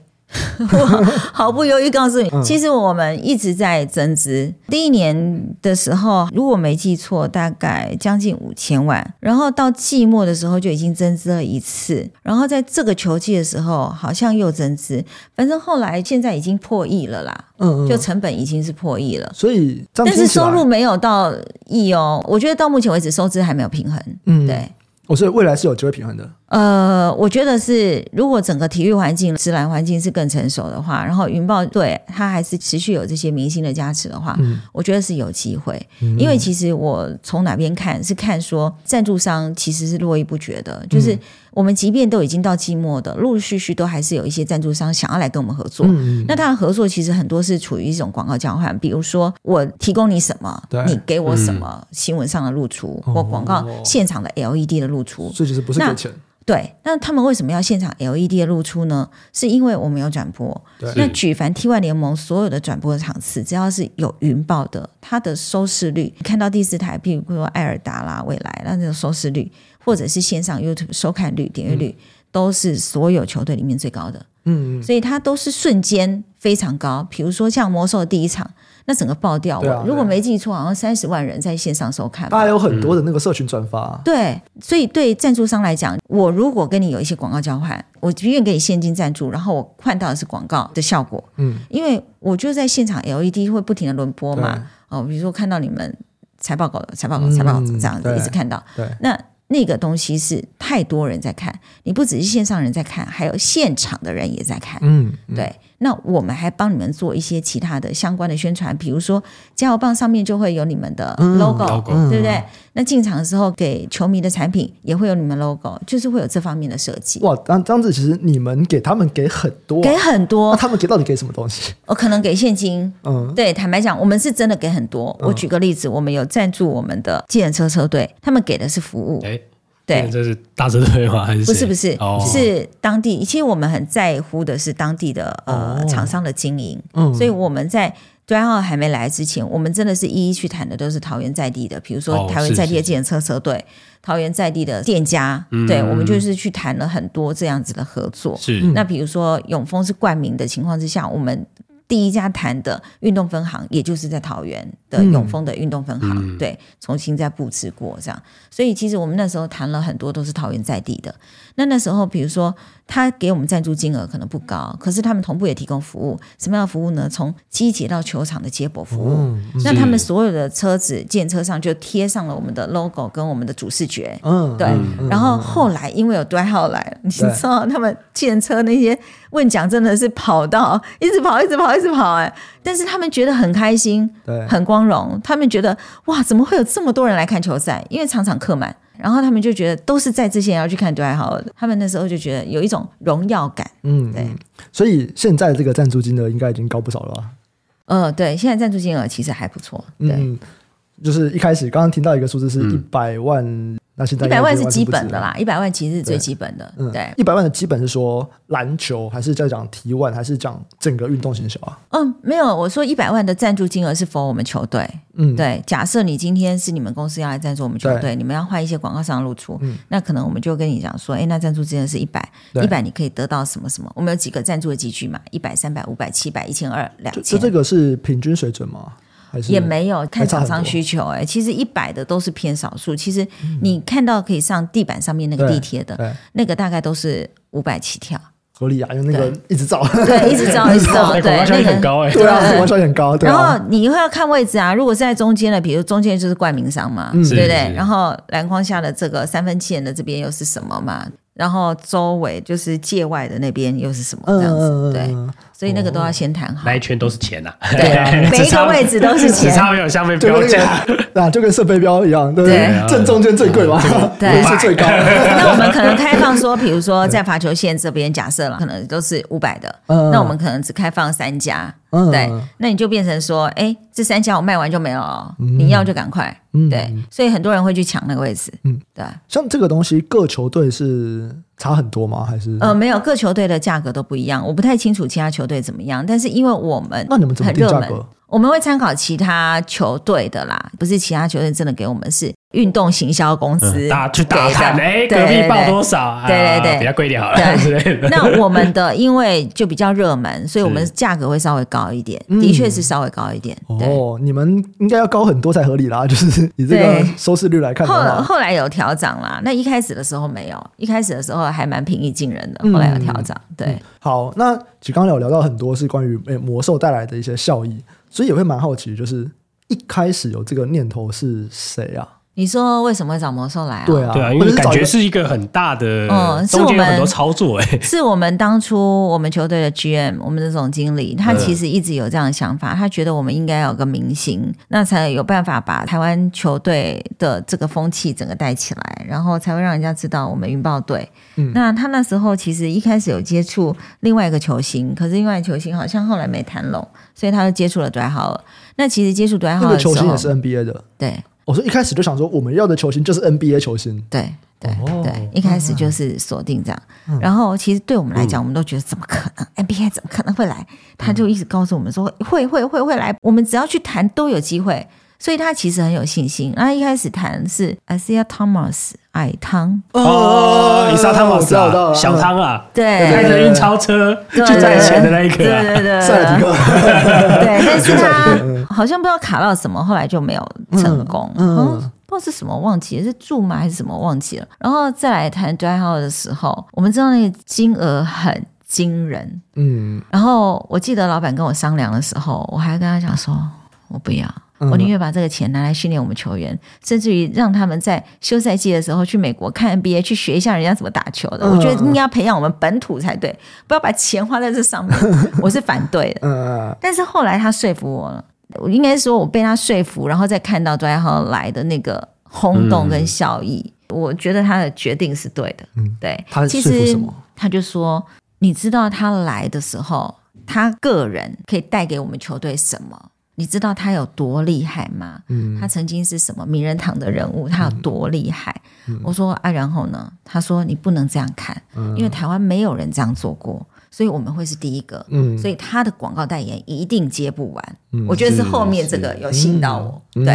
我 毫不犹豫告诉你，其实我们一直在增资。第一年的时候，如果没记错，大概将近五千万。然后到季末的时候就已经增资了一次。然后在这个球季的时候，好像又增资。反正后来现在已经破亿了啦。嗯，嗯，就成本已经是破亿了。所以，但是收入没有到亿哦。我觉得到目前为止，收支还没有平衡。嗯，对。我是未来是有机会平衡的。呃，我觉得是，如果整个体育环境、自然环境是更成熟的话，然后云豹队它还是持续有这些明星的加持的话，嗯、我觉得是有机会。嗯、因为其实我从哪边看是看说赞助商其实是络绎不绝的，就是我们即便都已经到季末的，陆陆续续都还是有一些赞助商想要来跟我们合作。嗯、那他的合作其实很多是处于一种广告交换，比如说我提供你什么，你给我什么新闻上的露出，嗯、或广告现场的 LED 的露出，所以其实不是给钱。对，那他们为什么要现场 LED 的露出呢？是因为我们有转播。那举凡 T1 联盟所有的转播的场次，只要是有云豹的，它的收视率，你看到第四台，譬如说艾尔达啦、未来，那这种收视率，或者是线上 YouTube 收看率、点阅率，嗯、都是所有球队里面最高的。嗯，所以它都是瞬间非常高。比如说像魔兽第一场。那整个爆掉，我如果没记错，好像三十万人在线上收看。大家有很多的那个社群转发。对，所以对赞助商来讲，我如果跟你有一些广告交换，我宁愿给你现金赞助，然后我换到的是广告的效果。嗯，因为我就在现场 LED 会不停的轮播嘛。哦，比如说看到你们财报稿、财报稿、财报稿这样子一直看到。对，那。那个东西是太多人在看，你不只是线上人在看，还有现场的人也在看。嗯，嗯对。那我们还帮你们做一些其他的相关的宣传，比如说加油棒上面就会有你们的 logo，嗯，对不对？嗯、那进场的时候给球迷的产品也会有你们 logo，就是会有这方面的设计。哇，这样子其实你们给他们给很多，给很多。那他们给到底给什么东西？我可能给现金。嗯，对，坦白讲，我们是真的给很多。我举个例子，我们有赞助我们的计程车车队，他们给的是服务。欸对，这是大车队吗？还是不是？不是，哦、是当地。其实我们很在乎的是当地的呃厂商的经营。嗯，所以我们在对号还没来之前，我们真的是一一去谈的，都是桃园在地的，比如说桃园在地的计程车车队，哦、桃园在地的店家。嗯、对，我们就是去谈了很多这样子的合作。是，那比如说永丰是冠名的情况之下，我们。第一家谈的运动分行，也就是在桃园的永丰的运动分行，嗯、对，重新再布置过这样。所以其实我们那时候谈了很多，都是桃园在地的。那那时候，比如说他给我们赞助金额可能不高，可是他们同步也提供服务。什么样的服务呢？从机捷到球场的接驳服务。嗯、那他们所有的车子、建车上就贴上了我们的 logo 跟我们的主视觉。嗯，对。嗯、然后后来因为有 Dwight Howard 来了，你知道 他们建车那些问奖真的是跑到一直跑，一直跑，一直跑，哎，但是他们觉得很开心，对，很光荣。他们觉得哇，怎么会有这么多人来看球赛？因为场场客满。然后他们就觉得都是在这些人要去看都还好，他们那时候就觉得有一种荣耀感。嗯，对。所以现在这个赞助金额应该已经高不少了吧？呃，对，现在赞助金额其实还不错。对，嗯，就是一开始刚刚听到一个数字是一百万。嗯那现在一百万是基本的啦，一百万其实是最基本的。对，一百万的基本是说篮球，还是在讲 T1，还是讲整个运动行销啊？嗯，没有，我说一百万的赞助金额是 for 我们球队。嗯，对。假设你今天是你们公司要来赞助我们球队，你们要换一些广告商露出，那可能我们就跟你讲说，哎，那赞助金额是一百，一百你可以得到什么什么？我们有几个赞助的级距嘛？一百、三百、五百、七百、一千二、两千。就这个是平均水准吗？也没有看厂商需求哎、欸，其实一百的都是偏少数。其实你看到可以上地板上面那个地铁的，那个大概都是五百起跳。合理啊，用那个一直照，对，一直照，一直照，对，那个很高哎，对啊，广告效益很高。然后你会要看位置啊，如果是在中间的，比如中间就是冠名商嘛，对不对？然后篮筐下的这个三分线的这边又是什么嘛？然后周围就是界外的那边又是什么这样子？对。所以那个都要先谈好，那一圈都是钱呐，对，每一个位置都是钱，只差没有消费标价，那就跟射飞镖一样，对，正中间最贵嘛，对，是最高。那我们可能开放说，比如说在罚球线这边，假设了可能都是五百的，那我们可能只开放三家，对，那你就变成说，哎，这三家我卖完就没了，你要就赶快，对，所以很多人会去抢那个位置，嗯，对。像这个东西，各球队是。差很多吗？还是呃，没有，各球队的价格都不一样，我不太清楚其他球队怎么样。但是因为我们那你们怎么定价格？我们会参考其他球队的啦，不是其他球队真的给我们是。运动行销公司打去打探，哎，隔壁报多少？对对对，比较贵一点好了之类的。那我们的因为就比较热门，所以我们价格会稍微高一点，的确是稍微高一点。哦，你们应该要高很多才合理啦，就是以这个收视率来看。后后来有调涨啦，那一开始的时候没有，一开始的时候还蛮平易近人的，后来有调涨。对，好，那其实刚刚有聊到很多是关于诶魔兽带来的一些效益，所以也会蛮好奇，就是一开始有这个念头是谁啊？你说为什么会找魔兽来啊？对啊，对啊，因为感觉是一个很大的，嗯，是我们很多操作，哎，是我们当初我们球队的 GM，我们的总经理，他其实一直有这样的想法，他觉得我们应该有个明星，那才有办法把台湾球队的这个风气整个带起来，然后才会让人家知道我们云豹队。嗯，那他那时候其实一开始有接触另外一个球星，可是另外一个球星好像后来没谈拢，所以他就接触了 Howard。那其实接触 Howard 的球星也是 NBA 的，对。我说一开始就想说，我们要的球星就是 NBA 球星。对对对，一开始就是锁定这样。然后其实对我们来讲，我们都觉得怎么可能？NBA 怎么可能会来？他就一直告诉我们说会会会会来，我们只要去谈都有机会。所以他其实很有信心。那一开始谈是 Isiah Thomas 矮汤。哦，伊莎汤姆斯啊，小汤啊，对，开着运钞车就赚钱的那一个，对对对，赛尔提克，对，但是 他好像不知道卡到什么，后来就没有成功，嗯，不知道是什么忘记了，是注吗？还是什么忘记了？然后再来谈 Dwight Howard 的时候，我们知道那个金额很惊人，嗯，然后我记得老板跟我商量的时候，我还跟他讲说，我不要。我宁愿把这个钱拿来训练我们球员，甚至于让他们在休赛季的时候去美国看 NBA，去学一下人家怎么打球的。我觉得应该要培养我们本土才对，不要把钱花在这上面。我是反对的。但是后来他说服我了，我应该说我被他说服，然后再看到杜兰特来的那个轰动跟效益，我觉得他的决定是对的。对，他说服什么？他就说，你知道他来的时候，他个人可以带给我们球队什么？你知道他有多厉害吗？嗯，他曾经是什么名人堂的人物？他有多厉害？嗯、我说啊，然后呢？他说你不能这样看，嗯、因为台湾没有人这样做过，所以我们会是第一个。嗯，所以他的广告代言一定接不完。嗯、我觉得是后面这个有吸引到我，对。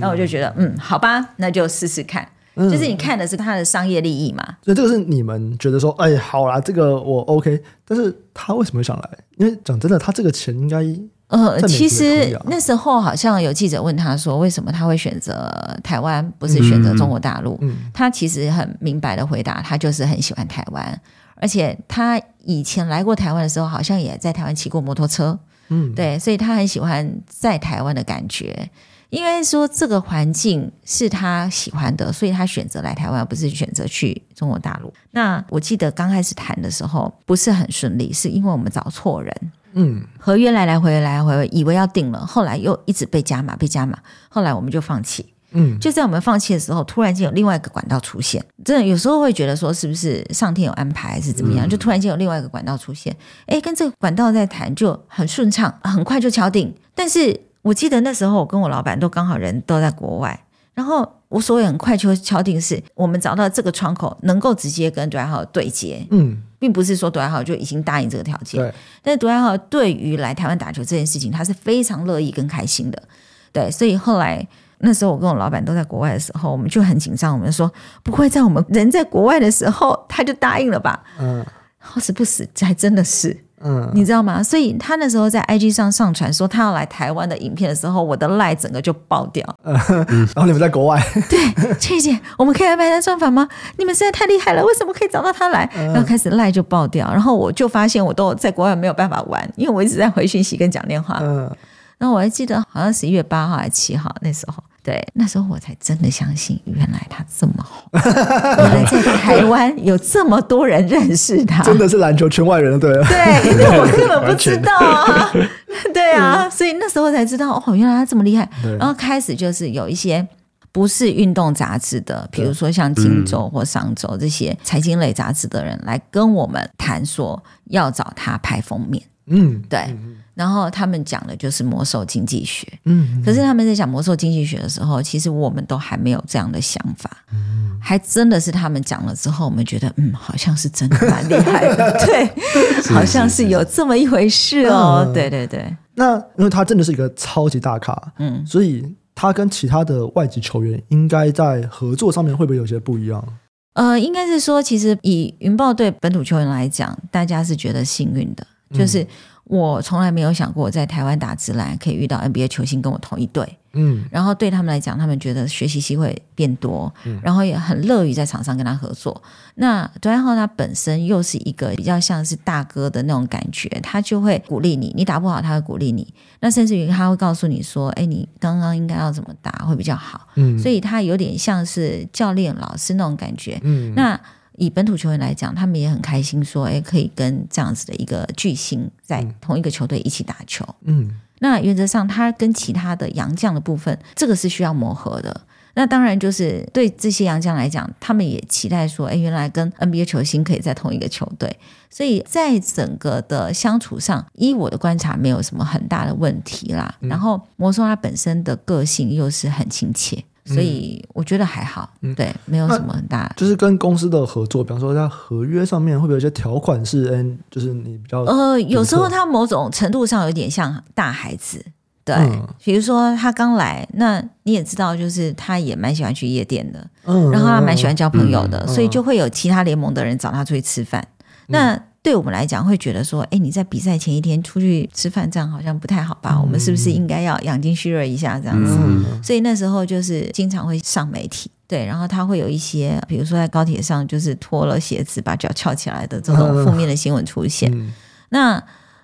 然后我就觉得，嗯，好吧，那就试试看。嗯、就是你看的是他的商业利益嘛？所以这个是你们觉得说，哎，好啦，这个我 OK。但是他为什么想来？因为讲真的，他这个钱应该。呃，其实那时候好像有记者问他说，为什么他会选择台湾，不是选择中国大陆？嗯，他其实很明白的回答，他就是很喜欢台湾，而且他以前来过台湾的时候，好像也在台湾骑过摩托车，嗯，对，所以他很喜欢在台湾的感觉。应该说这个环境是他喜欢的，所以他选择来台湾，不是选择去中国大陆。那我记得刚开始谈的时候不是很顺利，是因为我们找错人。嗯，合约来来回回来回回，以为要定了，后来又一直被加码，被加码，后来我们就放弃。嗯，就在我们放弃的时候，突然间有另外一个管道出现，真的有时候会觉得说，是不是上天有安排，还是怎么样？嗯、就突然间有另外一个管道出现，哎，跟这个管道在谈就很顺畅，很快就敲定。但是我记得那时候我跟我老板都刚好人都在国外，然后我所以很快就敲定是我们找到这个窗口，能够直接跟 Dwight Howard 对接。嗯。并不是说 Dwight Howard 就已经答应这个条件，但是 Dwight Howard 对于来台湾打球这件事情，他是非常乐意跟开心的，对。所以后来那时候我跟我老板都在国外的时候，我们就很紧张，我们说不会在我们人在国外的时候他就答应了吧？嗯，好死不死，还真的是。嗯，你知道吗？所以他那时候在 IG 上上传说他要来台湾的影片的时候，我的赖整个就爆掉。嗯，然后你们在国外，对，倩姐，我们可以安排他上访吗？你们实在太厉害了，为什么可以找到他来？然后开始赖就爆掉，然后我就发现我都在国外没有办法玩，因为我一直在回讯息跟讲电话。嗯，然后我还记得好像十一月八号还是七号那时候。对，那时候我才真的相信，原来他这么好，原来在台湾有这么多人认识他，真的是篮球圈外人，对。对，因为我根本不知道啊，对啊，所以那时候才知道，哦，原来他这么厉害。然后开始就是有一些不是运动杂志的，比如说像《金州》或《商周》这些财经类杂志的人来跟我们谈，说要找他拍封面。嗯，对。然后他们讲的就是魔兽经济学，嗯，可是他们在讲魔兽经济学的时候，其实我们都还没有这样的想法，嗯，还真的是他们讲了之后，我们觉得，嗯，好像是真的蛮厉害的，对，好像是有这么一回事哦，对对对。那因为他真的是一个超级大咖，嗯，所以他跟其他的外籍球员应该在合作上面会不会有些不一样？呃，应该是说，其实以云豹队本土球员来讲，大家是觉得幸运的，就是。我从来没有想过我在台湾打直篮可以遇到 NBA 球星跟我同一队，嗯，然后对他们来讲，他们觉得学习机会变多，嗯，然后也很乐于在场上跟他合作。那 Dwight Howard 他本身又是一个比较像是大哥的那种感觉，他就会鼓励你，你打不好他会鼓励你，那甚至于他会告诉你说，哎，你刚刚应该要怎么打会比较好，嗯，所以他有点像是教练老师那种感觉，嗯，那。以本土球员来讲，他们也很开心，说，哎，可以跟这样子的一个巨星在同一个球队一起打球。嗯，那原则上，他跟其他的洋将的部分，这个是需要磨合的。那当然，就是对这些洋将来讲，他们也期待说，哎，原来跟 NBA 球星可以在同一个球队。所以在整个的相处上，依我的观察，没有什么很大的问题啦。嗯、然后，魔兽他本身的个性又是很亲切。所以我觉得还好，嗯、对，没有什么很大。就是跟公司的合作，比方说在合约上面，会不会有一些条款是，嗯，就是你比较……呃，有时候他某种程度上有点像大孩子，对，嗯、比如说他刚来，那你也知道，就是他也蛮喜欢去夜店的，嗯，然后他蛮喜欢交朋友的，嗯、所以就会有其他联盟的人找他出去吃饭。嗯、那对我们来讲，会觉得说，哎，你在比赛前一天出去吃饭，这样好像不太好吧？嗯、我们是不是应该要养精蓄锐一下这样子？嗯、所以那时候就是经常会上媒体。对，然后他会有一些，比如说在高铁上就是脱了鞋子把脚翘起来的这种负面的新闻出现。嗯、那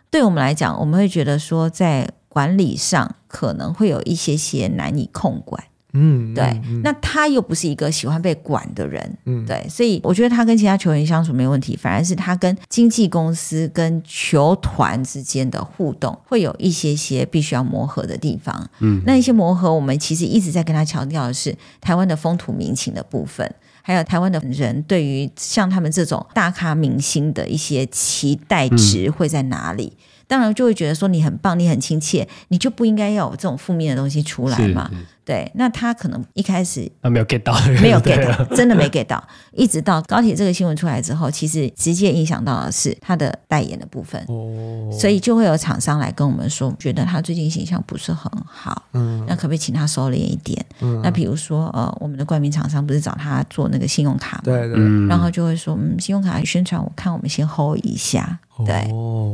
对我们来讲，我们会觉得说，在管理上可能会有一些些难以控管。嗯，对，嗯、那他又不是一个喜欢被管的人，嗯，对，所以我觉得他跟其他球员相处没问题，反而是他跟经纪公司跟球团之间的互动会有一些些必须要磨合的地方，嗯，那一些磨合，我们其实一直在跟他强调的是台湾的风土民情的部分，还有台湾的人对于像他们这种大咖明星的一些期待值会在哪里。嗯当然就会觉得说你很棒，你很亲切，你就不应该要有这种负面的东西出来嘛。对，那他可能一开始他没有 get 到，没有 get 到，真的没 get 到。一直到高铁这个新闻出来之后，其实直接影响到的是他的代言的部分。哦，所以就会有厂商来跟我们说，觉得他最近形象不是很好。嗯，那可不可以请他收敛一点？嗯，那比如说呃，我们的冠名厂商不是找他做那个信用卡吗？对对。然后就会说，嗯，信用卡宣传，我看我们先 hold 一下。对，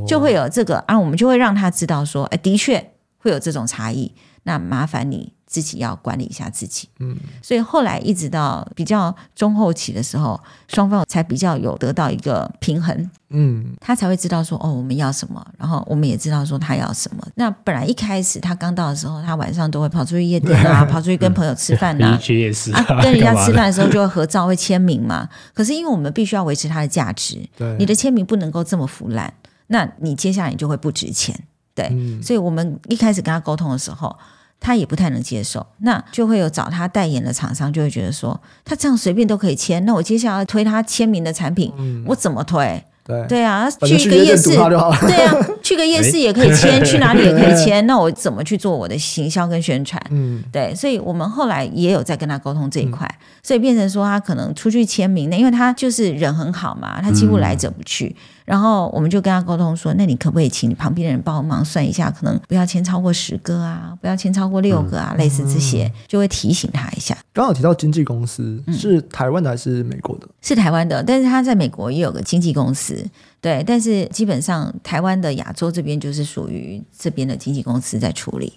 就会有这个啊，我们就会让他知道说，哎，的确会有这种差异。那麻烦你。自己要管理一下自己，嗯，所以后来一直到比较中后期的时候，双方才比较有得到一个平衡，嗯，他才会知道说哦，我们要什么，然后我们也知道说他要什么。那本来一开始他刚到的时候，他晚上都会跑出去夜店啊，跑出去跟朋友吃饭啊，啊，跟人家吃饭的时候就会合照，会签名嘛。可是因为我们必须要维持他的价值，对，你的签名不能够这么腐烂，那你接下来你就会不值钱，对，嗯，所以我们一开始跟他沟通的时候。他也不太能接受，那就会有找他代言的厂商就会觉得说，他这样随便都可以签，那我接下来推他签名的产品，嗯、我怎么推？对对啊，去一个夜市，对啊，去个夜市也可以签，去哪里 也可以签，那我怎么去做我的行销跟宣传？嗯，对，所以我们后来也有在跟他沟通这一块，嗯、所以变成说他可能出去签名，那因为他就是人很好嘛，他几乎来者不拒。嗯然后我们就跟他沟通说，那你可不可以请你旁边的人帮忙算一下，可能不要签超过十个啊，不要签超过六个啊，嗯、类似这些，就会提醒他一下。刚好提到经纪公司是台湾的还是美国的？嗯、是台湾的，但是他在美国也有个经纪公司，对，但是基本上台湾的亚洲这边就是属于这边的经纪公司在处理。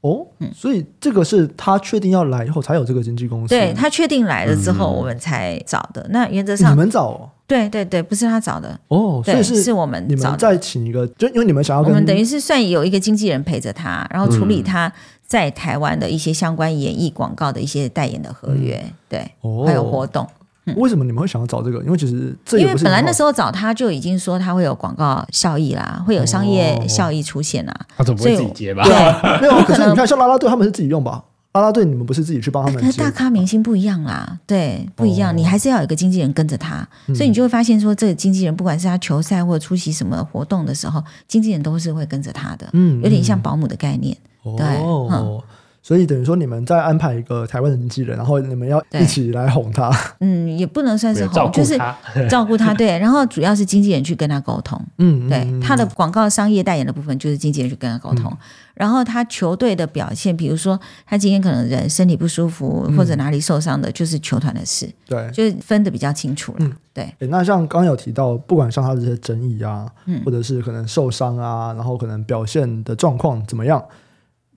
对，哦，嗯，所以这个是他确定要来以后才有这个经纪公司，对，他确定来了之后我们才找的。嗯、那原则上你们找、哦。对对对，不是他找的。哦，所以是是我们你们再请一个，就因为你们想要我们等于是算有一个经纪人陪着他，然后处理他在台湾的一些相关演艺广告的一些代言的合约，对，还有活动。为什么你们会想要找这个？因为其实这因为本来那时候找他就已经说他会有广告效益啦，会有商业效益出现啦，他总不会自己接吧？对，没有可是。你看像拉拉队，他们是自己用吧？拉拉队，你们不是自己去帮他们？可是大咖明星不一样啦，对，不一样。你还是要有一个经纪人跟着他，所以你就会发现说，这个经纪人不管是他球赛或者出席什么活动的时候，经纪人都是会跟着他的，嗯，有点像保姆的概念，对，嗯。所以等于说，你们再安排一个台湾的经纪人，然后你们要一起来哄他。嗯，也不能算是哄，就是 照顾他。对，然后主要是经纪人去跟他沟通。嗯，对，他的广告商业代言的部分，就是经纪人去跟他沟通。嗯、然后他球队的表现，比如说他今天可能人身体不舒服，或者哪里受伤的，就是球团的事。对、嗯，就是分的比较清楚了。嗯、对。那像刚刚有提到，不管像他的这些争议啊，嗯、或者是可能受伤啊，然后可能表现的状况怎么样？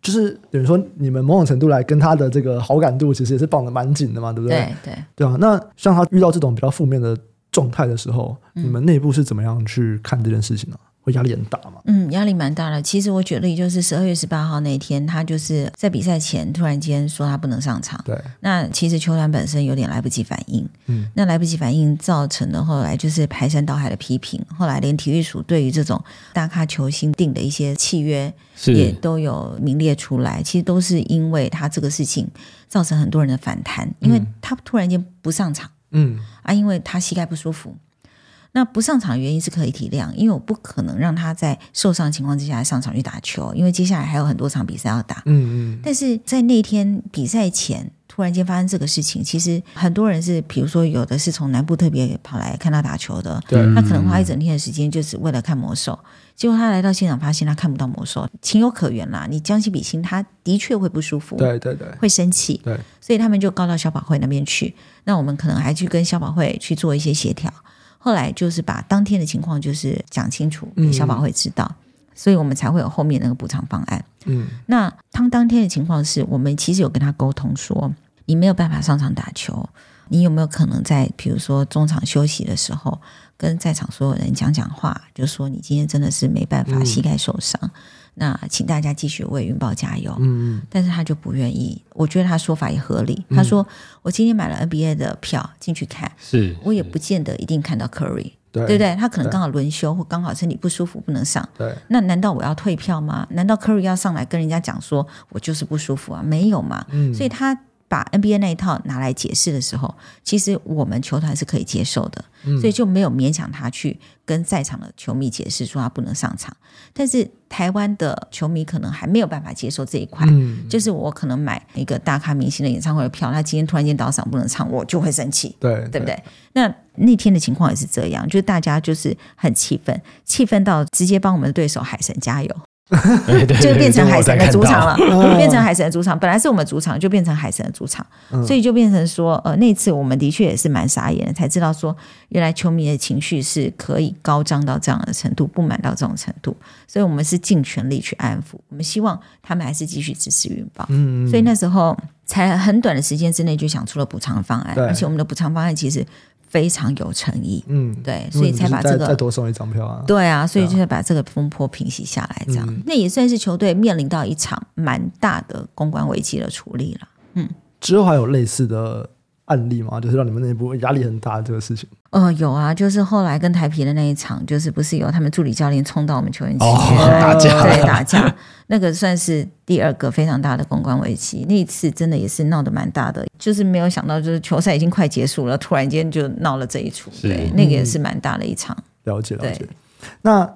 就是等于说，你们某种程度来跟他的这个好感度，其实也是绑得蛮紧的嘛，对不对？对对对啊。那像他遇到这种比较负面的状态的时候，嗯、你们内部是怎么样去看这件事情呢？会压力很大嘛？嗯，压力蛮大的。其实我举例就是十二月十八号那一天，他就是在比赛前突然间说他不能上场。对。那其实球团本身有点来不及反应。嗯。那来不及反应造成的后来就是排山倒海的批评。后来连体育署对于这种大咖球星定的一些契约也都有名列出来。其实都是因为他这个事情造成很多人的反弹，因为他突然间不上场。嗯。啊，因为他膝盖不舒服。那不上场的原因是可以体谅，因为我不可能让他在受伤情况之下上场去打球，因为接下来还有很多场比赛要打。嗯嗯。但是在那天比赛前突然间发生这个事情，其实很多人是，比如说有的是从南部特别跑来看他打球的，对，他可能花一整天的时间就是为了看魔兽，结果他来到现场发现他看不到魔兽，情有可原啦。你将心比心，他的确会不舒服，对对对，会生气，对，所以他们就告到消保会那边去。那我们可能还去跟消保会去做一些协调，后来就是把当天的情况就是讲清楚给消保会知道。嗯所以我们才会有后面那个补偿方案。嗯，那他当天的情况是我们其实有跟他沟通说，你没有办法上场打球，你有没有可能在比如说中场休息的时候，跟在场所有人讲讲话，就说你今天真的是没办法，膝盖受伤，嗯、那请大家继续为云豹加油。嗯，但是他就不愿意，我觉得他说法也合理。他说我今天买了 NBA 的票进去看，是我也不见得一定看到 Curry。对，对不对？他可能刚好轮休，或刚好身体不舒服不能上。对，那难道我要退票吗？难道 Curry 要上来跟人家讲说，我就是不舒服啊？没有嘛。嗯，所以他把 NBA 那一套拿来解释的时候，其实我们球团是可以接受的，嗯，所以就没有勉强他去跟在场的球迷解释说他不能上场。但是台湾的球迷可能还没有办法接受这一块，嗯，就是我可能买一个大咖明星的演唱会的票，他今天突然间倒嗓不能唱，我就会生气，对，对不对？那那天的情况也是这样，就是大家就是很气愤，气愤到直接帮我们的对手海神加油。就变成海神的主场了，哦、变成海神的主场。本来是我们主场，就变成海神的主场，嗯、所以就变成说，呃，那次我们的确也是蛮傻眼的，才知道说，原来球迷的情绪是可以高涨到这样的程度，不满到这种程度。所以我们是尽全力去安抚，我们希望他们还是继续支持云豹。嗯，所以那时候才很短的时间之内就想出了补偿方案，而且我们的补偿方案其实。非常有诚意，嗯，对，所以才把这个再多送一张票啊，对啊，所以就是把这个风波平息下来，这样，嗯、那也算是球队面临到一场蛮大的公关危机的处理了，嗯，之后还有类似的案例吗？就是让你们内部压力很大的这个事情。呃，有啊，就是后来跟台皮的那一场，就是不是有他们助理教练冲到我们球员区、哦、打架，对，打架，那个算是第二个非常大的公关危机。那一次真的也是闹得蛮大的，就是没有想到，就是球赛已经快结束了，突然间就闹了这一出，对，那个也是蛮大的一场。嗯、了解了解。那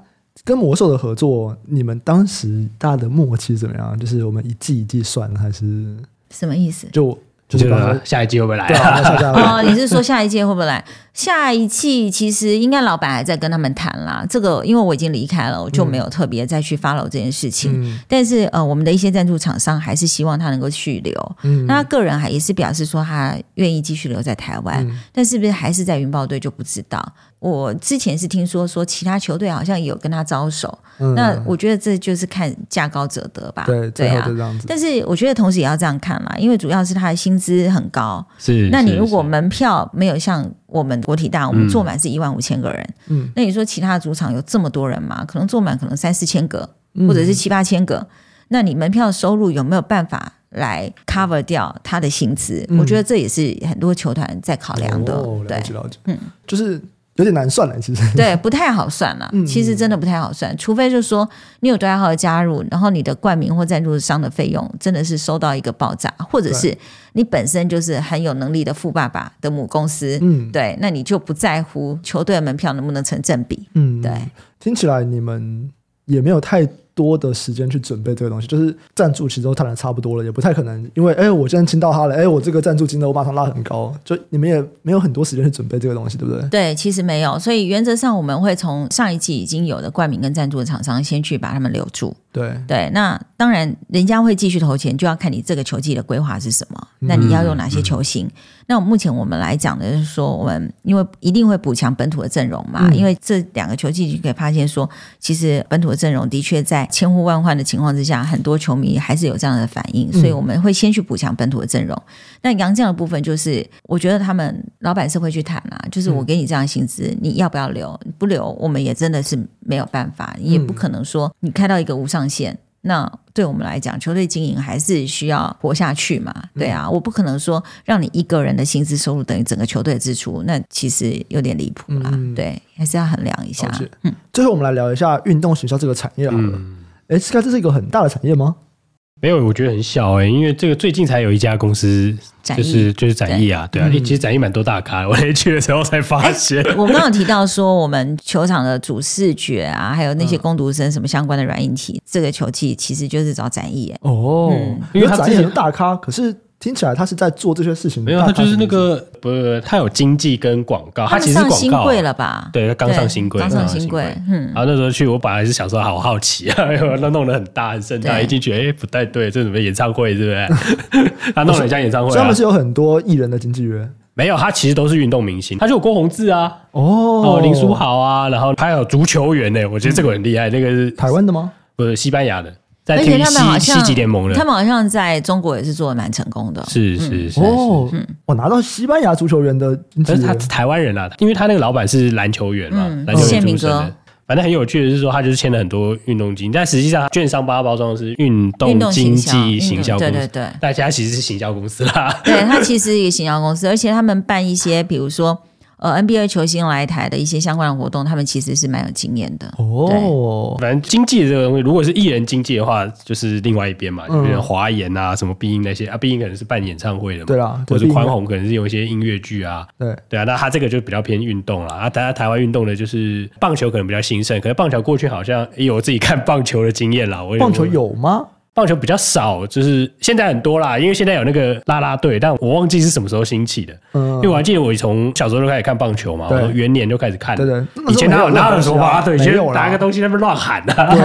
跟魔兽的合作，你们当时大家的默契怎么样？就是我们一季一季算，还是什么意思？就。就是下一季会不会来？哦，你是说下一届会不会来？下一季其实应该老板还在跟他们谈啦。这个因为我已经离开了，我就没有特别再去 follow 这件事情。嗯、但是呃，我们的一些赞助厂商还是希望他能够续留。嗯，那他个人还也是表示说他愿意继续留在台湾，嗯、但是不是还是在云豹队就不知道。我之前是听说说其他球队好像也有跟他招手，嗯、那我觉得这就是看价高者得吧。对，对啊。但是我觉得同时也要这样看啦，因为主要是他的薪资很高。是。那你如果门票没有像我们国体大，我们坐满是一万五千个人，嗯，那你说其他的主场有这么多人吗？可能坐满可能三四千个，或者是七八千个，嗯、那你门票收入有没有办法来 cover 掉他的薪资？嗯、我觉得这也是很多球团在考量的。哦、了解对，了解，嗯，就是。有点难算了，其实对，不太好算了。其实真的不太好算，除非就是说你有多爱号的加入，然后你的冠名或赞助商的费用真的是收到一个爆炸，或者是你本身就是很有能力的富爸爸的母公司，嗯，对，那你就不在乎球队的门票能不能成正比，嗯，对。听起来你们也没有太。多的时间去准备这个东西，就是赞助其实都谈的差不多了，也不太可能，因为哎，我现在听到他了，哎，我这个赞助金额我马上拉很高，就你们也没有很多时间去准备这个东西，对不对？对，其实没有，所以原则上我们会从上一季已经有的冠名跟赞助的厂商先去把他们留住。对对，那当然人家会继续投钱，就要看你这个球季的规划是什么，那你要用哪些球星？嗯嗯、那目前我们来讲的就是说，我们因为一定会补强本土的阵容嘛，嗯、因为这两个球季就可以发现说，其实本土的阵容的确在。千呼万唤的情况之下，很多球迷还是有这样的反应，所以我们会先去补强本土的阵容。那杨绛的部分，就是我觉得他们老板是会去谈啦，就是我给你这样薪资，你要不要留？不留，我们也真的是没有办法，也不可能说你开到一个无上限。那对我们来讲，球队经营还是需要活下去嘛？对啊，我不可能说让你一个人的薪资收入等于整个球队的支出，那其实有点离谱啦。对，还是要衡量一下。嗯，最后我们来聊一下运动学校这个产业好了。哎，Sky，这是一个很大的产业吗？没有，我觉得很小哎、欸，因为这个最近才有一家公司，就是就是展艺啊，对，对啊，其实展艺蛮多大咖，我去的时候才发现。我刚刚有提到说，我们球场的主视觉啊，还有那些攻读生什么相关的软硬体，嗯、这个球技其实就是找展艺、欸。哦，嗯、因为展艺很大咖，可是。听起来他是在做这些事情。没有，他就是那个不是，他有经济跟广告，他其实是广告。新贵了吧？对，他刚上新贵，刚上新贵。嗯，然后那时候去，我本来是想说，好好奇啊，那弄得很大很盛大，一进去，哎，不太对，这什么演唱会，是不是？他弄得很像演唱会。他们是有很多艺人的经纪人。没有，他其实都是运动明星，他就有郭宏志啊，哦，林书豪啊，然后还有足球员呢，我觉得这个很厉害，那个是台湾的吗？不是西班牙的。在踢西西级联盟的，他们好像在中国也是做的蛮成功的。是是是哦，我拿到西班牙足球员的，但是他是台湾人啊，因为他那个老板是篮球员嘛，篮球员出身的。反正很有趣的是说，他就是签了很多运动经纪，但实际上券商帮他包装的是运动经济行销公司，对对对，大家其实是行销公司啦。对，他其实是一个行销公司，而且他们办一些，比如说。呃，NBA 球星来台的一些相关的活动，他们其实是蛮有经验的。哦，反正经纪的这个东西，如果是艺人经纪的话，就是另外一边嘛，就比如华研啊，什么必应那些啊，必应可能是办演唱会的嘛，对啊，或者是宽宏可能是有一些音乐剧啊，对对啊，那他这个就比较偏运动了啊。大家台湾运动的就是棒球可能比较兴盛，可是棒球过去好像也有自己看棒球的经验啦。我棒球有吗？棒球比较少，就是现在很多啦，因为现在有那个啦啦队，但我忘记是什么时候兴起的。嗯，因为我还记得我从小时候就开始看棒球嘛，我元年就开始看。对对，以前哪有哪有什么啦啦队，以前拿个东西在那边乱喊啊，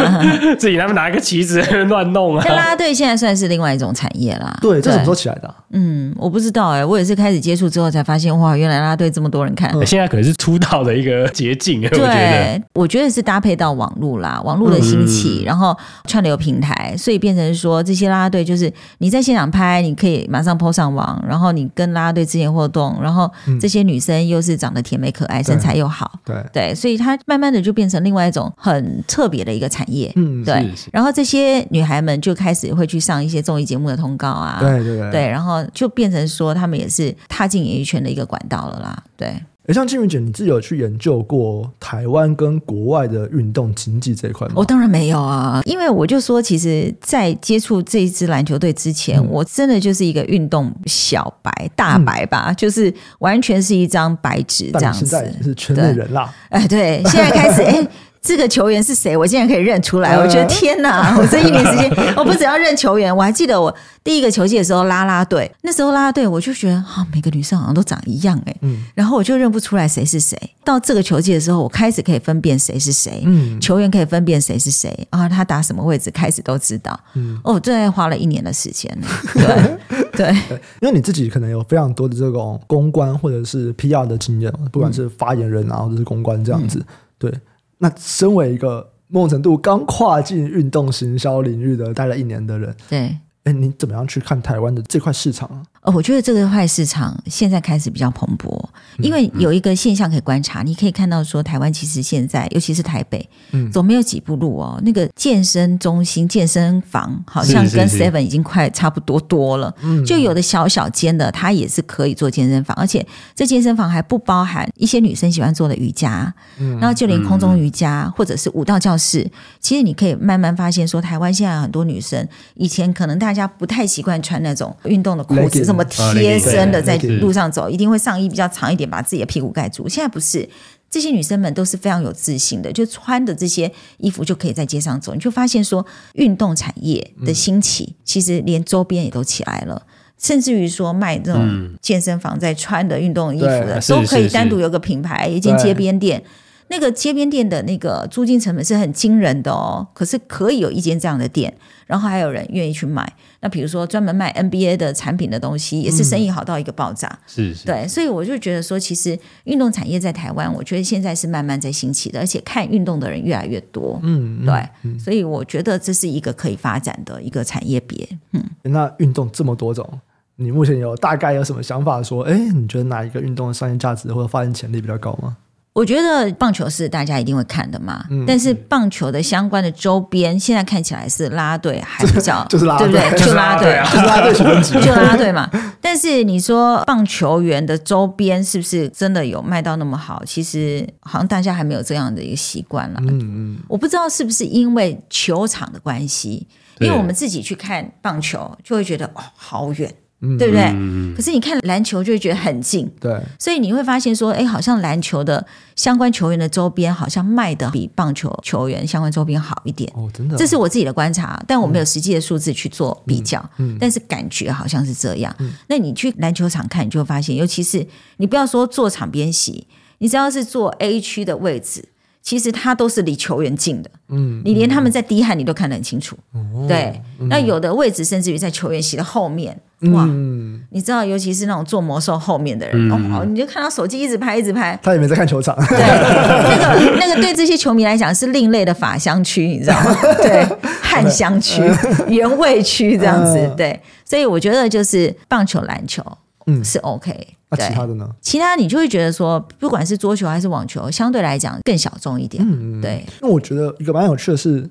自己他们拿一个旗子在那边乱弄啊。啦啦队现在算是另外一种产业啦。对，这什么时候起来的？嗯，我不知道哎，我也是开始接触之后才发现，哇，原来啦啦队这么多人看。现在可能是出道的一个捷径。对，我觉得是搭配到网络啦，网络的兴起，然后串流平台，所以变成说。这些啦啦队就是你在现场拍，你可以马上 PO 上网，然后你跟啦啦队之间互动，然后这些女生又是长得甜美可爱，嗯、身材又好，对对，所以她慢慢的就变成另外一种很特别的一个产业，嗯，对。然后这些女孩们就开始会去上一些综艺节目的通告啊，对对对，对，然后就变成说他们也是踏进演艺圈的一个管道了啦，对。哎，像静云姐，你自己有去研究过台湾跟国外的运动经济这一块吗？我当然没有啊，因为我就说，其实，在接触这一支篮球队之前，嗯、我真的就是一个运动小白、大白吧，嗯、就是完全是一张白纸这样子。现在是圈内人啦。哎，对，现在开始，哎。这个球员是谁？我竟然可以认出来！我觉得天哪！我这一年时间，我不只要认球员，我还记得我第一个球季的时候，拉拉队。那时候拉拉队，我就觉得啊，每个女生好像都长一样哎。嗯。然后我就认不出来谁是谁。到这个球季的时候，我开始可以分辨谁是谁。嗯。球员可以分辨谁是谁啊？他打什么位置，开始都知道。嗯。哦，这花了一年的时间。对 对。因为你自己可能有非常多的这种公关或者是 PR 的经验，不管是发言人啊，或者是公关这样子。对。那身为一个某种程度刚跨进运动行销领域的待了一年的人，对，哎，你怎么样去看台湾的这块市场啊？呃，我觉得这个块市场现在开始比较蓬勃，因为有一个现象可以观察，你可以看到说，台湾其实现在，尤其是台北，嗯，总没有几步路哦，那个健身中心、健身房好像跟 Seven 已经快差不多多了，嗯，就有的小小间的，它也是可以做健身房，而且这健身房还不包含一些女生喜欢做的瑜伽，嗯，然后就连空中瑜伽或者是舞蹈教室，其实你可以慢慢发现说，台湾现在很多女生，以前可能大家不太习惯穿那种运动的裤子。这么贴身的在路上走，一定会上衣比较长一点，把自己的屁股盖住。现在不是，这些女生们都是非常有自信的，就穿的这些衣服就可以在街上走。你就发现说，运动产业的兴起，其实连周边也都起来了，甚至于说卖这种健身房在穿的运动衣服的，都可以单独有个品牌，一间街边店。那个街边店的那个租金成本是很惊人的哦，可是可以有一间这样的店，然后还有人愿意去买。那比如说专门卖 NBA 的产品的东西，也是生意好到一个爆炸。是是，对，所以我就觉得说，其实运动产业在台湾，我觉得现在是慢慢在兴起的，而且看运动的人越来越多。嗯，对，所以我觉得这是一个可以发展的一个产业别。嗯，那运动这么多种，你目前有大概有什么想法？说，哎，你觉得哪一个运动的商业价值或者发展潜力比较高吗？我觉得棒球是大家一定会看的嘛，嗯、但是棒球的相关的周边现在看起来是啦啦队还比较，就是啦啦队，对不对？就是啦啦队，就啦啦队嘛。但是你说棒球员的周边是不是真的有卖到那么好？其实好像大家还没有这样的一个习惯了。嗯嗯，我不知道是不是因为球场的关系，因为我们自己去看棒球就会觉得哦，好远。对不对？嗯、可是你看篮球就会觉得很近，对，所以你会发现说，哎，好像篮球的相关球员的周边好像卖的比棒球球员相关周边好一点。哦，真的，这是我自己的观察，但我没有实际的数字去做比较，嗯，嗯但是感觉好像是这样。嗯、那你去篮球场看，你就会发现，尤其是你不要说坐场边席，你只要是坐 A 区的位置。其实它都是离球员近的，嗯，你连他们在低汗你都看得很清楚，嗯、对。嗯、那有的位置甚至于在球员席的后面，哇，嗯、你知道，尤其是那种做魔兽后面的人，嗯、哦，你就看到手机一直拍，一直拍，他也没在看球场，对，那个那个对这些球迷来讲是另类的法香区，你知道吗？对，汉香区、原味区这样子，对。所以我觉得就是棒球、篮球，嗯，是 OK。那、啊、其他的呢？其他你就会觉得说，不管是桌球还是网球，相对来讲更小众一点。嗯，对。那我觉得一个蛮有趣的是，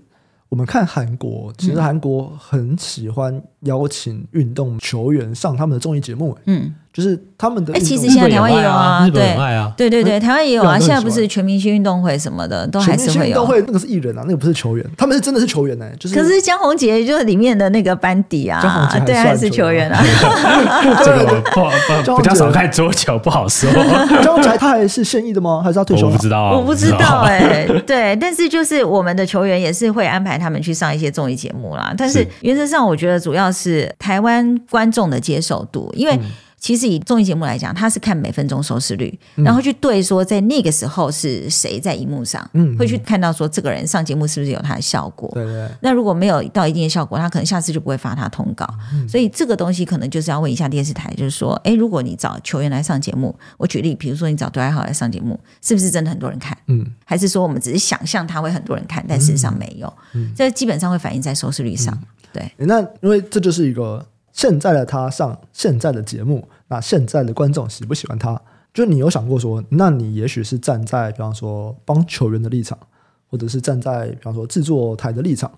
我们看韩国，其实韩国很喜欢邀请运动球员上他们的综艺节目。嗯。就是他们的哎，其实现在台湾也有啊，日本也有啊，对对对，台湾也有啊。现在不是全明星运动会什么的，都还是会有。运动会那个是艺人啊，那个不是球员，他们是真的是球员呢。就是可是江宏杰就是里面的那个班底啊，对，还是球员啊。这个不 比较少看桌球，不好说。江宏杰他还是现役的吗？还是他退休？我不知道，我不知道哎。对，但是就是我们的球员也是会安排他们去上一些综艺节目啦。但是原则上，我觉得主要是台湾观众的接受度，因为。其实以综艺节目来讲，他是看每分钟收视率，嗯、然后去对说在那个时候是谁在荧幕上，嗯，会去看到说这个人上节目是不是有他的效果。对对。那如果没有到一定的效果，他可能下次就不会发他通告。嗯、所以这个东西可能就是要问一下电视台，就是说，哎，如果你找球员来上节目，我举例，比如说你找杜爱浩来上节目，是不是真的很多人看？嗯。还是说我们只是想象他会很多人看，但事实上没有。嗯。这基本上会反映在收视率上。嗯、对。那因为这就是一个。现在的他上现在的节目，那现在的观众喜不喜欢他？就你有想过说，那你也许是站在比方说帮球员的立场，或者是站在比方说制作台的立场，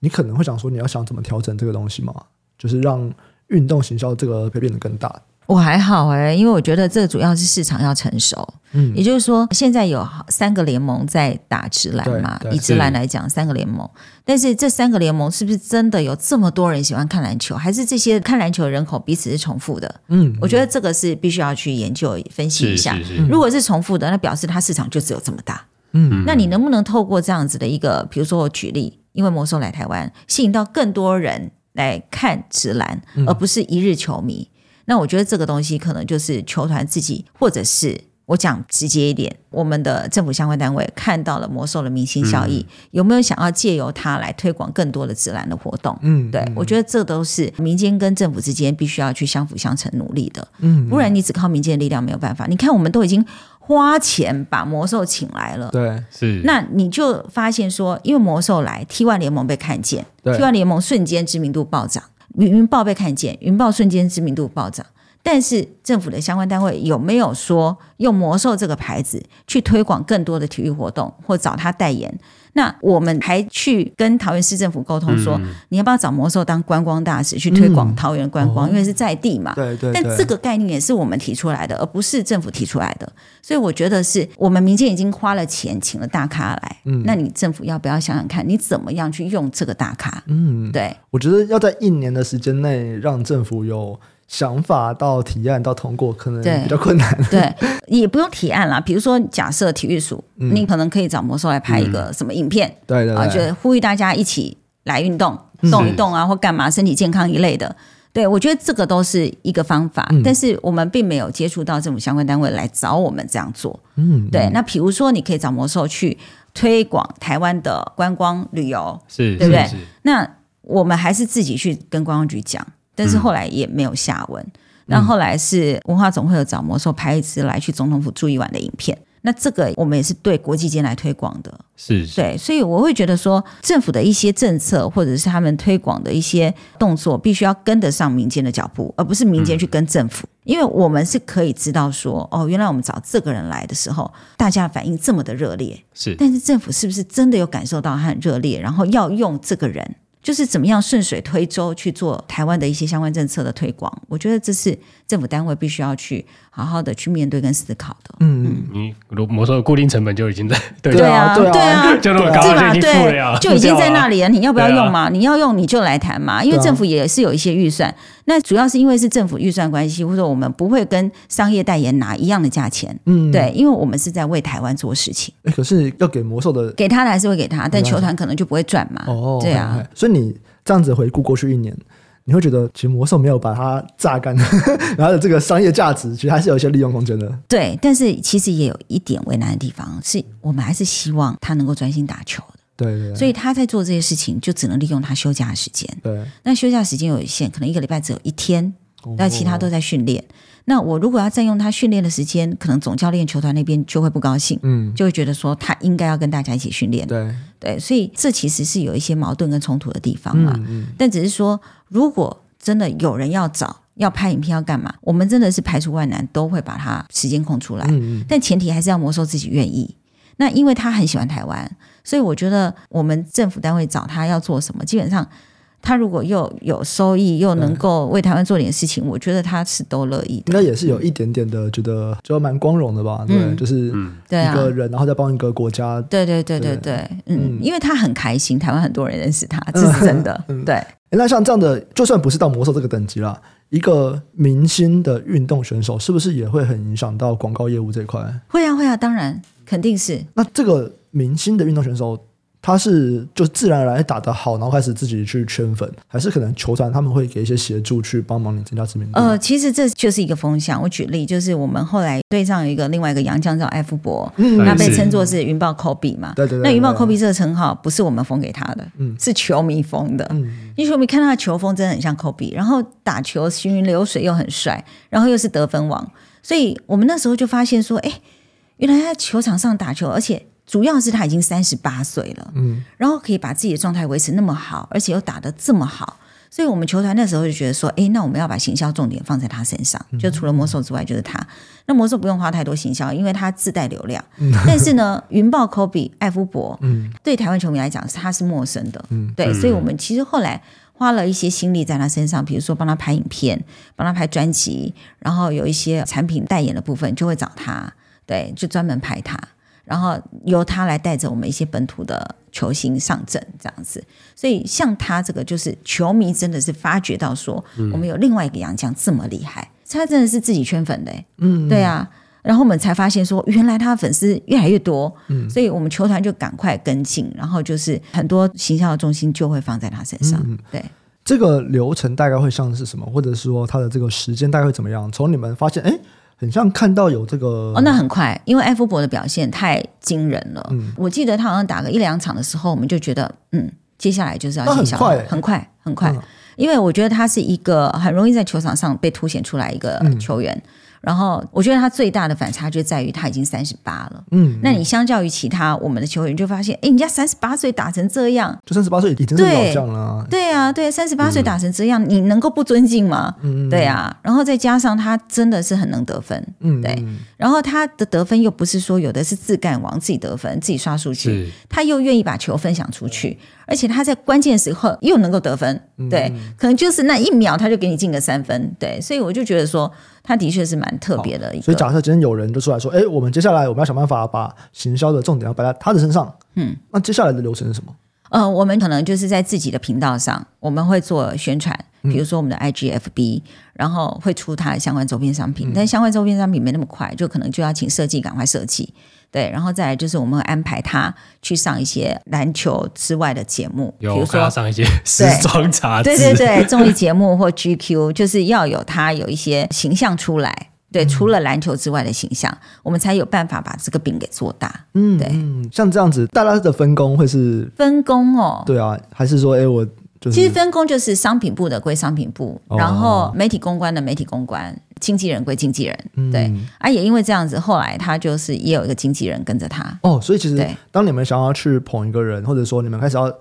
你可能会想说，你要想怎么调整这个东西吗？就是让运动行销这个会变得更大。我还好哎、欸，因为我觉得这主要是市场要成熟。嗯，也就是说，现在有三个联盟在打直篮嘛，以直篮来讲，三个联盟。但是这三个联盟是不是真的有这么多人喜欢看篮球？还是这些看篮球的人口彼此是重复的？嗯，我觉得这个是必须要去研究分析一下。如果是重复的，那表示它市场就只有这么大。嗯，那你能不能透过这样子的一个，比如说我举例，因为魔兽来台湾，吸引到更多人来看直篮，而不是一日球迷？那我觉得这个东西可能就是球团自己，或者是我讲直接一点，我们的政府相关单位看到了魔兽的明星效益，嗯、有没有想要借由它来推广更多的职篮的活动？嗯，对，我觉得这都是民间跟政府之间必须要去相辅相成努力的。嗯，不然你只靠民间的力量没有办法。你看，我们都已经花钱把魔兽请来了，对，是。那你就发现说，因为魔兽来，T1 联盟被看见对，T1 联盟瞬间知名度暴涨。云云豹被看见，云豹瞬间知名度暴涨。但是政府的相关单位有没有说用魔兽这个牌子去推广更多的体育活动，或找他代言？那我们还去跟桃园市政府沟通说，嗯、你要不要找魔兽当观光大使去推广桃园观光？嗯、因为是在地嘛。对对。但这个概念也是我们提出来的，而不是政府提出来的。所以我觉得是我们民间已经花了钱请了大咖来。嗯。那你政府要不要想想看，你怎么样去用这个大咖？嗯。对。我觉得要在一年的时间内让政府有想法到提案到通过，可能比较困难。对。对 也不用提案啦，比如说假设体育署，嗯、你可能可以找魔兽来拍一个什么影片，对对、对啊，就呼吁大家一起来运动，动一动啊，或干嘛，身体健康一类的。对，我觉得这个都是一个方法，嗯、但是我们并没有接触到政府相关单位来找我们这样做。嗯，对。那比如说，你可以找魔兽去推广台湾的观光旅游，是，对不对？那我们还是自己去跟观光局讲，但是后来也没有下文。嗯那后来是文化总会有找魔兽拍一支来去总统府住一晚的影片，那这个我们也是对国际间来推广的，是，是。对，所以我会觉得说政府的一些政策或者是他们推广的一些动作，必须要跟得上民间的脚步，而不是民间去跟政府，嗯、因为我们是可以知道说，哦，原来我们找这个人来的时候，大家反应这么的热烈，是，但是政府是不是真的有感受到他很热烈，然后要用这个人？就是怎么样顺水推舟去做台湾的一些相关政策的推广，我觉得这是政府单位必须要去好好的去面对跟思考的。嗯，你如我说固定成本就已经在 对啊 对啊，就那么高就已经付了，就已经在那里了。你要不要用嘛？你要用你就来谈嘛，因为政府也是有一些预算。那主要是因为是政府预算关系，或者说我们不会跟商业代言拿一样的价钱。嗯，对，因为我们是在为台湾做事情。哎，可是要给魔兽的，给他的还是会给他，但球团可能就不会赚嘛。哦，对啊。所以你这样子回顾过去一年，你会觉得其实魔兽没有把它榨干，然后这个商业价值其实还是有一些利用空间的。对，但是其实也有一点为难的地方，是我们还是希望他能够专心打球。对，对，对，所以他在做这些事情，就只能利用他休假的时间。对，那休假时间有限，可能一个礼拜只有一天，那其他都在训练。那我如果要占用他训练的时间，可能总教练球团那边就会不高兴，嗯，就会觉得说他应该要跟大家一起训练。对，对，所以这其实是有一些矛盾跟冲突的地方嘛。嗯嗯。但只是说，如果真的有人要找要拍影片要干嘛，我们真的是排除万难都会把他时间空出来。嗯嗯。但前提还是要魔兽自己愿意。那因为他很喜欢台湾。所以我觉得我们政府单位找他要做什么，基本上他如果又有收益，又能够为台湾做点事情，我觉得他是都乐意的。应该也是有一点点的觉得就蛮光荣的吧？对，就是一个人，然后再帮一个国家。对对对对对，嗯，因为他很开心，台湾很多人认识他，这是真的。对。那像这样的，就算不是到魔兽这个等级啦，一个明星的运动选手，是不是也会很影响到广告业务这一块？会啊会啊，当然肯定是。那这个。明星的运动选手，他是就自然而然打得好，然后开始自己去圈粉，还是可能球团他们会给一些协助去帮忙你增加知名度？呃，其实这就是一个风向。我举例，就是我们后来队上有一个另外一个洋将叫艾夫伯，嗯，他被称作是云豹科比嘛。对对对。那云豹科比这个称号不是我们封给他的，嗯，是球迷封的。嗯，因为球迷看他的球风真的很像科比，然后打球行云流水又很帅，然后又是得分王，所以我们那时候就发现说，哎，原来他在球场上打球，而且。主要是他已经三十八岁了，嗯，然后可以把自己的状态维持那么好，而且又打得这么好，所以我们球团那时候就觉得说，哎，那我们要把行销重点放在他身上，就除了魔兽之外就是他。那魔兽不用花太多行销，因为他自带流量。但是呢，云豹科比艾夫伯，嗯，对台湾球迷来讲，他是陌生的，嗯，对，所以我们其实后来花了一些心力在他身上，比如说帮他拍影片，帮他拍专辑，然后有一些产品代言的部分就会找他，对，就专门拍他。然后由他来带着我们一些本土的球星上阵，这样子。所以像他这个，就是球迷真的是发觉到说，我们有另外一个洋将这么厉害，他真的是自己圈粉的，嗯，对啊。然后我们才发现说，原来他的粉丝越来越多，嗯，所以我们球团就赶快跟进，然后就是很多行销的重心就会放在他身上。对，这个流程大概会像是什么，或者是说他的这个时间大概会怎么样？从你们发现，哎。很像看到有这个哦，那很快，因为艾弗伯的表现太惊人了。嗯，我记得他好像打个一两场的时候，我们就觉得，嗯，接下来就是要很快，很快，很快。因为我觉得他是一个很容易在球场上被凸显出来一个球员。嗯然后我觉得他最大的反差就在于他已经三十八了。嗯，那你相较于其他我们的球员，就发现，哎，人家三十八岁打成这样，就三十八岁已经是老将了。对啊，对，三十八岁打成这样，嗯、你能够不尊敬吗？嗯，对啊。然后再加上他真的是很能得分，嗯，对。然后他的得分又不是说有的是自干王，自己得分，自己刷数据，他又愿意把球分享出去。而且他在关键时候又能够得分，对，嗯、可能就是那一秒他就给你进个三分，对，所以我就觉得说他的确是蛮特别的一个。所以假设今天有人就出来说，哎，我们接下来我们要想办法把行销的重点要摆在他的身上，嗯，那接下来的流程是什么？呃，我们可能就是在自己的频道上，我们会做宣传，比如说我们的 IGFB，、嗯、然后会出他的相关周边商品，嗯、但相关周边商品没那么快，就可能就要请设计赶快设计。对，然后再来就是我们会安排他去上一些篮球之外的节目，比如说上一些时装杂志，对对对，综艺节目或 GQ，就是要有他有一些形象出来。对，除了篮球之外的形象，嗯、我们才有办法把这个饼给做大。嗯，对，像这样子，大家的分工会是分工哦？对啊，还是说，哎，我。就是、其实分工就是商品部的归商品部，哦、然后媒体公关的媒体公关，经纪人归经纪人。嗯、对，啊，也因为这样子，后来他就是也有一个经纪人跟着他。哦，所以其实对当你们想要去捧一个人，或者说你们开始要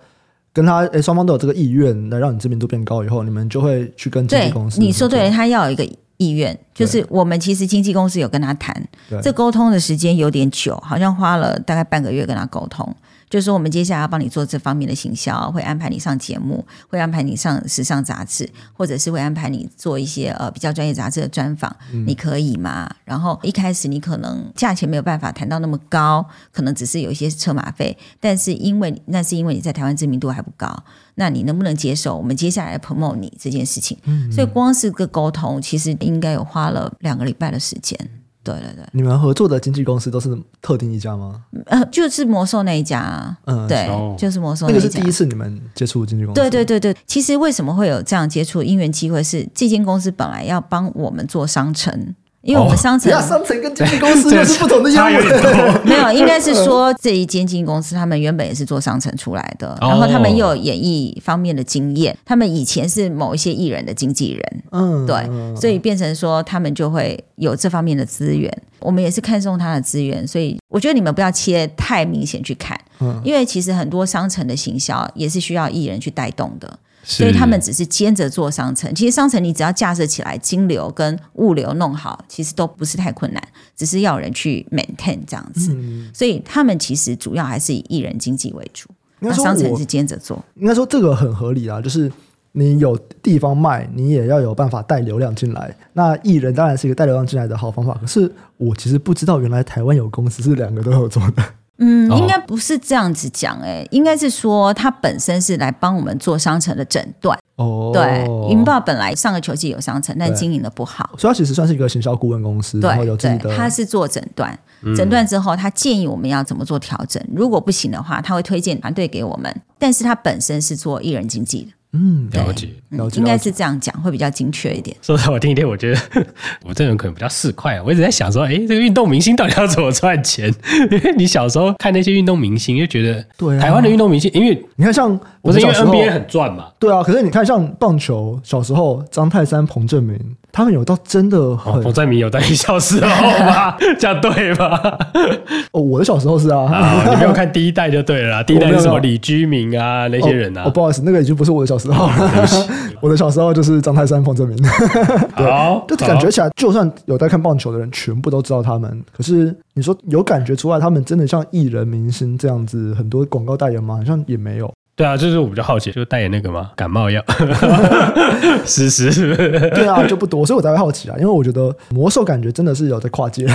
跟他，哎，双方都有这个意愿来让你知名度变高以后，你们就会去跟经纪公司。你说对了，他要有一个意愿，就是我们其实经纪公司有跟他谈，对这沟通的时间有点久，好像花了大概半个月跟他沟通。就是说我们接下来要帮你做这方面的行销，会安排你上节目，会安排你上时尚杂志，或者是会安排你做一些呃比较专业杂志的专访，嗯、你可以吗？然后一开始你可能价钱没有办法谈到那么高，可能只是有一些车马费，但是因为那是因为你在台湾知名度还不高，那你能不能接受我们接下来 promote 你这件事情？嗯嗯，所以光是个沟通，其实应该有花了两个礼拜的时间。对对对，你们合作的经纪公司都是特定一家吗？呃，就是魔兽那一家啊。嗯，对，哦、就是魔兽那一家。那个是第一次你们接触经纪公司。对对对对，其实为什么会有这样接触？因缘机会是这间公司本来要帮我们做商城。因为我们商城，哦、商城跟经纪公司 又是不同的业务。没有，应该是说这一间经纪公司，他们原本也是做商城出来的，然后他们又有演艺方面的经验，他们以前是某一些艺人的经纪人，嗯，对，所以变成说他们就会有这方面的资源。我们也是看中他的资源，所以我觉得你们不要切太明显去看，因为其实很多商城的行销也是需要艺人去带动的。所以他们只是兼着做商城，其实商城你只要架设起来，金流跟物流弄好，其实都不是太困难，只是要人去 maintain 这样子。嗯、所以他们其实主要还是以艺人经济为主，那商城是兼着做。应该说这个很合理啊，就是你有地方卖，你也要有办法带流量进来。那艺人当然是一个带流量进来的好方法，可是我其实不知道原来台湾有公司是两个都有做的。嗯，应该不是这样子讲，哎，应该是说他本身是来帮我们做商城的诊断。哦，对，云豹本来上个球季有商城，但经营的不好，所以他其实算是一个行销顾问公司。对，对，他是做诊断，诊断之后他建议我们要怎么做调整，如果不行的话，他会推荐团队给我们，但是他本身是做艺人经纪的。嗯，了解，了解，应该是这样讲会比较精确一点。说实话，我听一听，我觉得 我这人可能比较市侩啊。我一直在想说，哎，这个运动明星到底要怎么赚钱？因为你小时候看那些运动明星，就觉得对台湾的运动明星，因为你看像不是因为 NBA 很赚嘛？对啊，可是你看像棒球，小时候张泰山、彭政闵。他们有到真的很，彭在明有在你小时候吗？这样对吗？哦，我的小时候是啊，你没有看第一代就对了啦。第一代是什么李居明啊那些人啊？哦，不好意思，那个已经不是我的小时候了。我的小时候就是张泰山、彭政闵。好，就感觉起来，就算有在看棒球的人，全部都知道他们。可是你说有感觉出来，他们真的像艺人明星这样子，很多广告代言吗？好像也没有。对啊，就是我比较好奇，就代言那个嘛？感冒药，是是是，对啊，就不多，所以我才会好奇啊，因为我觉得魔兽感觉真的是有在跨界，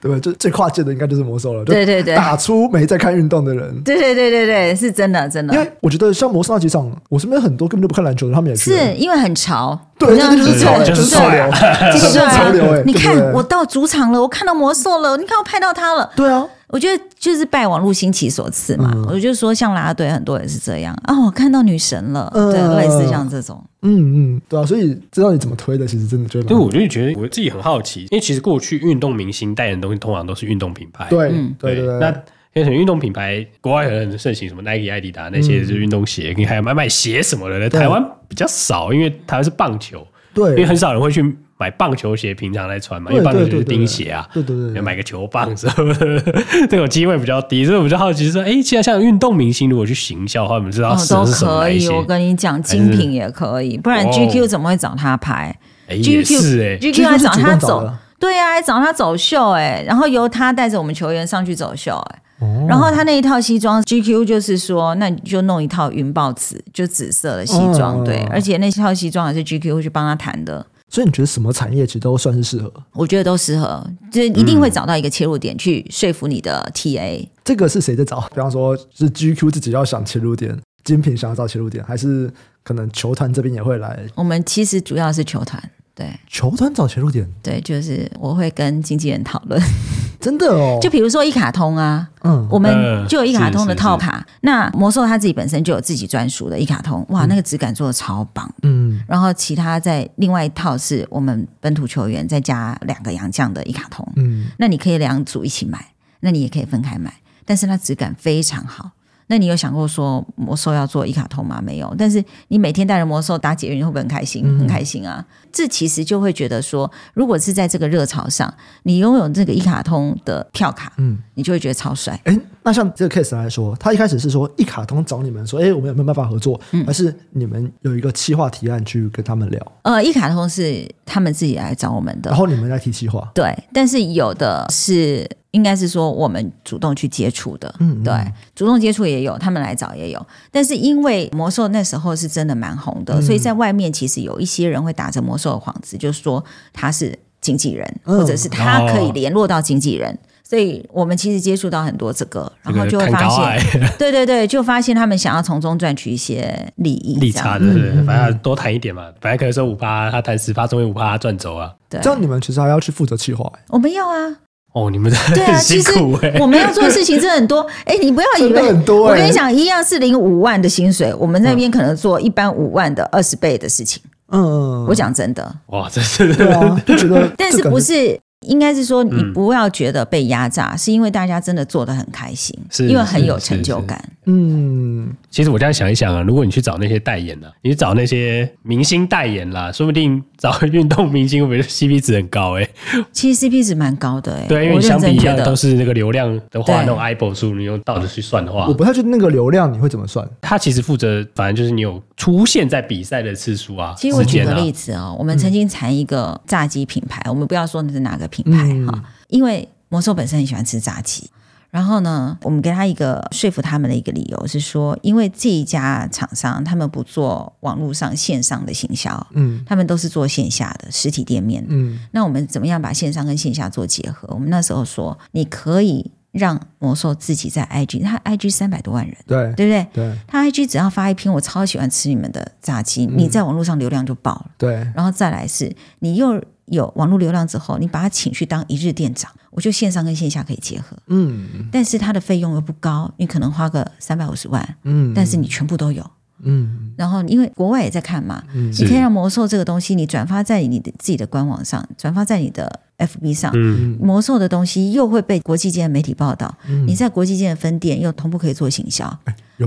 对 不对？就最跨界的应该就是魔兽了，对对对，打出没在看运动的人，对对对对对，是真的真的。因为我觉得像魔兽那几场，我身边很多根本就不看篮球的，他们也是因为很潮，对，就是潮，就是潮流，就是潮流。哎，你看我到主场了，我看到魔兽了，你看我拍到他了，对啊。我觉得就是拜网络兴起所赐嘛，嗯、我就说像啦啦队很多人是这样啊，我看到女神了，呃、对，类似像这种，嗯嗯，对啊，所以知道你怎么推的，其实真的觉得，对，我就觉得我自己很好奇，因为其实过去运动明星代言的东西通常都是运动品牌，对，嗯、对对对，那变成运动品牌，国外很盛行，什么 Nike、艾迪达那些是运动鞋，你、嗯、还有买买鞋什么的，在台湾比较少，因为台湾是棒球，对，因为很少人会去。买棒球鞋平常来穿嘛，因为棒球鞋是钉鞋啊，对对对，要买个球棒什么的，这种机会比较低，所以我就好奇说，哎，其实像运动明星如果去行销的话，我们知道是什么？都可以，我跟你讲，精品也可以，不然 GQ 怎么会找他拍？GQ 哎，GQ 还找他走，对呀，还找他走秀哎，然后由他带着我们球员上去走秀哎，然后他那一套西装，GQ 就是说，那你就弄一套云豹紫，就紫色的西装，对，而且那套西装还是 GQ 去帮他谈的。所以你觉得什么产业其实都算是适合？我觉得都适合，就是一定会找到一个切入点去说服你的 TA。嗯，这个是谁在找？比方说是 GQ 自己要想切入点，精品想要找切入点，还是可能球团这边也会来？我们其实主要是球团。对，球团找切入点，对，就是我会跟经纪人讨论，真的哦。就比如说一卡通啊，嗯，我们就有一卡通的套卡，那魔兽他自己本身就有自己专属的一卡通，哇，那个质感做的超棒，嗯。然后其他在另外一套是我们本土球员再加两个洋将的一卡通，嗯，那你可以两组一起买，那你也可以分开买，但是它质感非常好。那你有想过说魔兽要做一卡通吗？没有，但是你每天带着魔兽打捷运会不会很开心？嗯、很开心啊！这其实就会觉得说，如果是在这个热潮上，你拥有这个一卡通的票卡，嗯，你就会觉得超帅。哎，那像这个 case 来说，他一开始是说一卡通找你们说，哎，我们有没有办法合作？嗯，还是你们有一个企划提案去跟他们聊？呃，一卡通是他们自己来找我们的，然后你们来提企划。对，但是有的是。应该是说我们主动去接触的，嗯，对，主动接触也有，他们来找也有。但是因为魔兽那时候是真的蛮红的，嗯、所以在外面其实有一些人会打着魔兽的幌子，就是说他是经纪人，嗯、或者是他可以联络到经纪人。哦所以我们其实接触到很多这个，然后就会发现，对对对，就发现他们想要从中赚取一些利益，利差的，对，反正多谈一点嘛。本来可能说五八，他谈十趴，终于五趴赚走啊。对，这样你们其实还要去负责企划。我们要啊。哦，你们在对啊，其实我们要做的事情真的很多。哎，你不要以为很多，我跟你讲，一样是领五万的薪水，我们那边可能做一般五万的二十倍的事情。嗯，我讲真的。哇，这是对啊，就觉得，但是不是。应该是说，你不要觉得被压榨，嗯、是因为大家真的做得很开心，是因为很有成就感。嗯，其实我这样想一想啊，如果你去找那些代言呢、啊，你去找那些明星代言啦，说不定找运动明星会不会 CP 值很高哎、欸？其实 CP 值蛮高的哎、欸，对，因为相比较都是那个流量的话，那种 eyeball 数，你用倒着去算的话，我不太觉得那个流量你会怎么算？他其实负责，反正就是你有出现在比赛的次数啊。其实我举个例子啊、哦，我们曾经谈一个炸鸡品牌，嗯、我们不要说那是哪个品牌哈。嗯因为魔兽本身很喜欢吃炸鸡，然后呢，我们给他一个说服他们的一个理由是说，因为这一家厂商他们不做网络上线上的行销，嗯，他们都是做线下的实体店面，嗯，那我们怎么样把线上跟线下做结合？我们那时候说，你可以让魔兽自己在 IG，他 IG 三百多万人，对，对不对？对，他 IG 只要发一篇我超喜欢吃你们的炸鸡，嗯，你在网络上流量就爆了，对，然后再来是你又。有网络流量之后，你把他请去当一日店长，我觉得线上跟线下可以结合。嗯，但是他的费用又不高，你可能花个三百五十万。嗯，但是你全部都有。嗯，然后因为国外也在看嘛，嗯，你可以让魔兽这个东西，你转发在你的自己的官网上，转发在你的 FB 上，嗯，魔兽的东西又会被国际间的媒体报道，嗯，你在国际间的分店又同步可以做行销。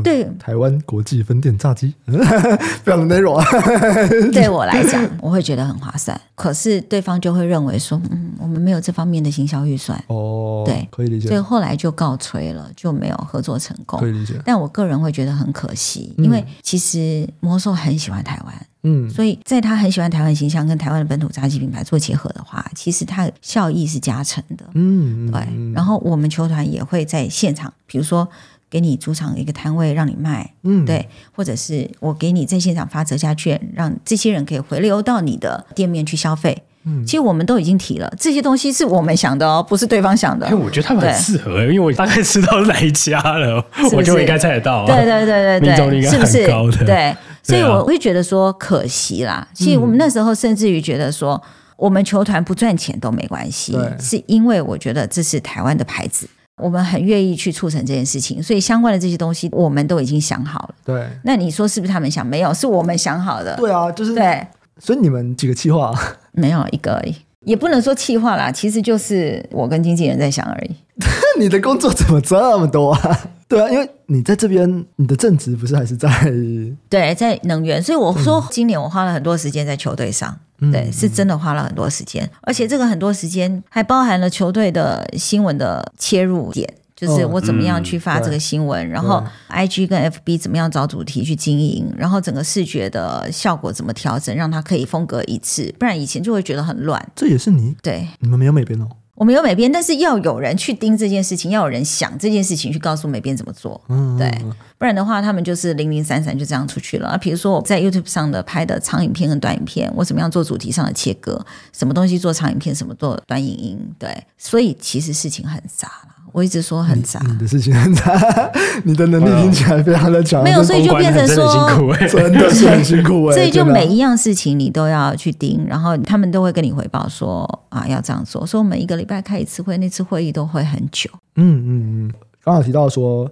对台湾国际分店炸鸡，非常的内容啊。对我来讲，我会觉得很划算。可是对方就会认为说，嗯，我们没有这方面的行销预算。哦，对，可以理解。所以后来就告吹了，就没有合作成功。可以理解。但我个人会觉得很可惜，因为其实魔兽很喜欢台湾，嗯，所以在他很喜欢台湾形象跟台湾的本土炸鸡品牌做结合的话，其实它效益是加成的。嗯，对。然后我们球团也会在现场，比如说。给你主场一个摊位让你卖，嗯，对，或者是我给你在现场发折价券，让这些人可以回流到你的店面去消费。嗯，其实我们都已经提了，这些东西是我们想的哦，不是对方想的。因为我觉得他们很适合，因为我大概知道是哪一家了，我就应该猜得到。对对对对对，是不是？对，所以我会觉得说可惜啦。其实我们那时候甚至于觉得说，我们球团不赚钱都没关系，是因为我觉得这是台湾的牌子。我们很愿意去促成这件事情，所以相关的这些东西我们都已经想好了。对，那你说是不是他们想？没有，是我们想好的。对啊，就是对。所以你们几个计划？没有一个而已，也不能说气话啦，其实就是我跟经纪人在想而已。你的工作怎么这么多啊？对啊，因为你在这边，你的正职不是还是在？对，在能源。所以我说，今年我花了很多时间在球队上。对，是真的花了很多时间，而且这个很多时间还包含了球队的新闻的切入点，就是我怎么样去发这个新闻，然后 IG 跟 FB 怎么样找主题去经营，然后整个视觉的效果怎么调整，让它可以风格一致，不然以前就会觉得很乱。这也是你？对，你们没有美编哦。我们有美编，但是要有人去盯这件事情，要有人想这件事情去告诉美编怎么做，嗯，对，不然的话他们就是零零散散就这样出去了。啊，比如说我在 YouTube 上的拍的长影片跟短影片，我怎么样做主题上的切割，什么东西做长影片，什么做短影音，对，所以其实事情很杂了。我一直说很杂，你的事情很杂，你的能力听起来非常的强，没有，所以就变成说 真的是很辛苦，所以就每一样事情你都要去盯，然后他们都会跟你回报说啊要这样做，所以我每一个礼拜开一次会，那次会议都会很久。嗯嗯嗯，刚好提到说。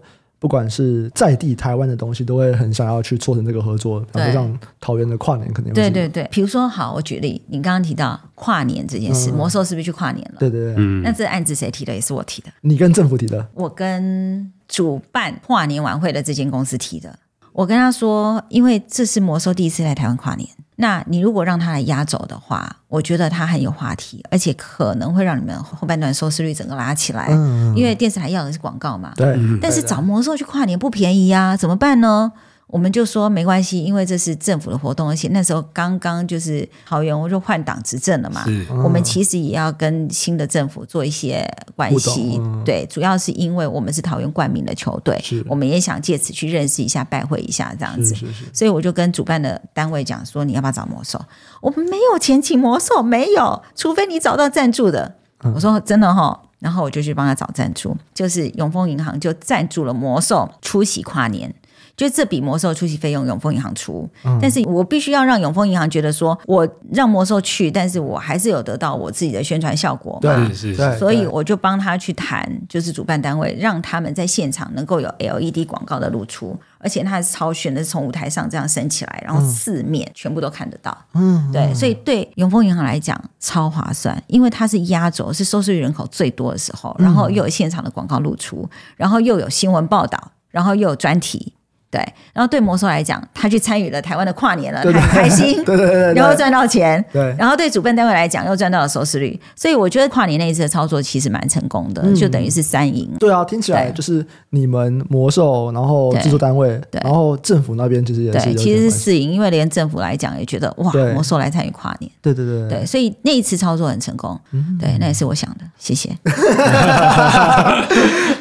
不管是在地台湾的东西，都会很想要去做成这个合作。比如像桃园的跨年，肯定对对对。比如说，好，我举例，你刚刚提到跨年这件事，嗯、魔兽是不是去跨年了？对对对。嗯。那这案子谁提的？也是我提的。你跟政府提的？我跟主办跨年晚会的这间公司提的。我跟他说，因为这是魔兽第一次来台湾跨年。那你如果让他来压轴的话，我觉得他很有话题，而且可能会让你们后半段收视率整个拉起来。嗯，因为电视台要的是广告嘛。对。但是找魔兽去跨年不便宜呀，怎么办呢？我们就说没关系，因为这是政府的活动，而且那时候刚刚就是桃园我就换党执政了嘛，我们其实也要跟新的政府做一些关系，嗯、对，主要是因为我们是桃园冠名的球队，我们也想借此去认识一下、拜会一下这样子，所以我就跟主办的单位讲说，你要不要找魔兽？我们没有钱请魔兽，没有，除非你找到赞助的。嗯、我说真的哈，然后我就去帮他找赞助，就是永丰银行就赞助了魔兽出席跨年。就这笔魔兽出席费用，永丰银行出，嗯、但是我必须要让永丰银行觉得说，我让魔兽去，但是我还是有得到我自己的宣传效果嘛。对，是是。所以我就帮他去谈，就是主办单位让他们在现场能够有 LED 广告的露出，而且它是超悬的，是从舞台上这样升起来，然后四面全部都看得到。嗯，对，所以对永丰银行来讲超划算，因为它是压轴，是收视率人口最多的时候，然后又有现场的广告露出，然后又有新闻报道，然后又有专题。对，然后对魔兽来讲，他去参与了台湾的跨年了，他很开心，对对对，然后赚到钱，对，然后对主办单位来讲又赚到了收视率，所以我觉得跨年那一次的操作其实蛮成功的，就等于是三赢。对啊，听起来就是你们魔兽，然后制作单位，然后政府那边其实也是，其实是四赢，因为连政府来讲也觉得哇，魔兽来参与跨年，对对对对，所以那一次操作很成功，对，那也是我想的，谢谢，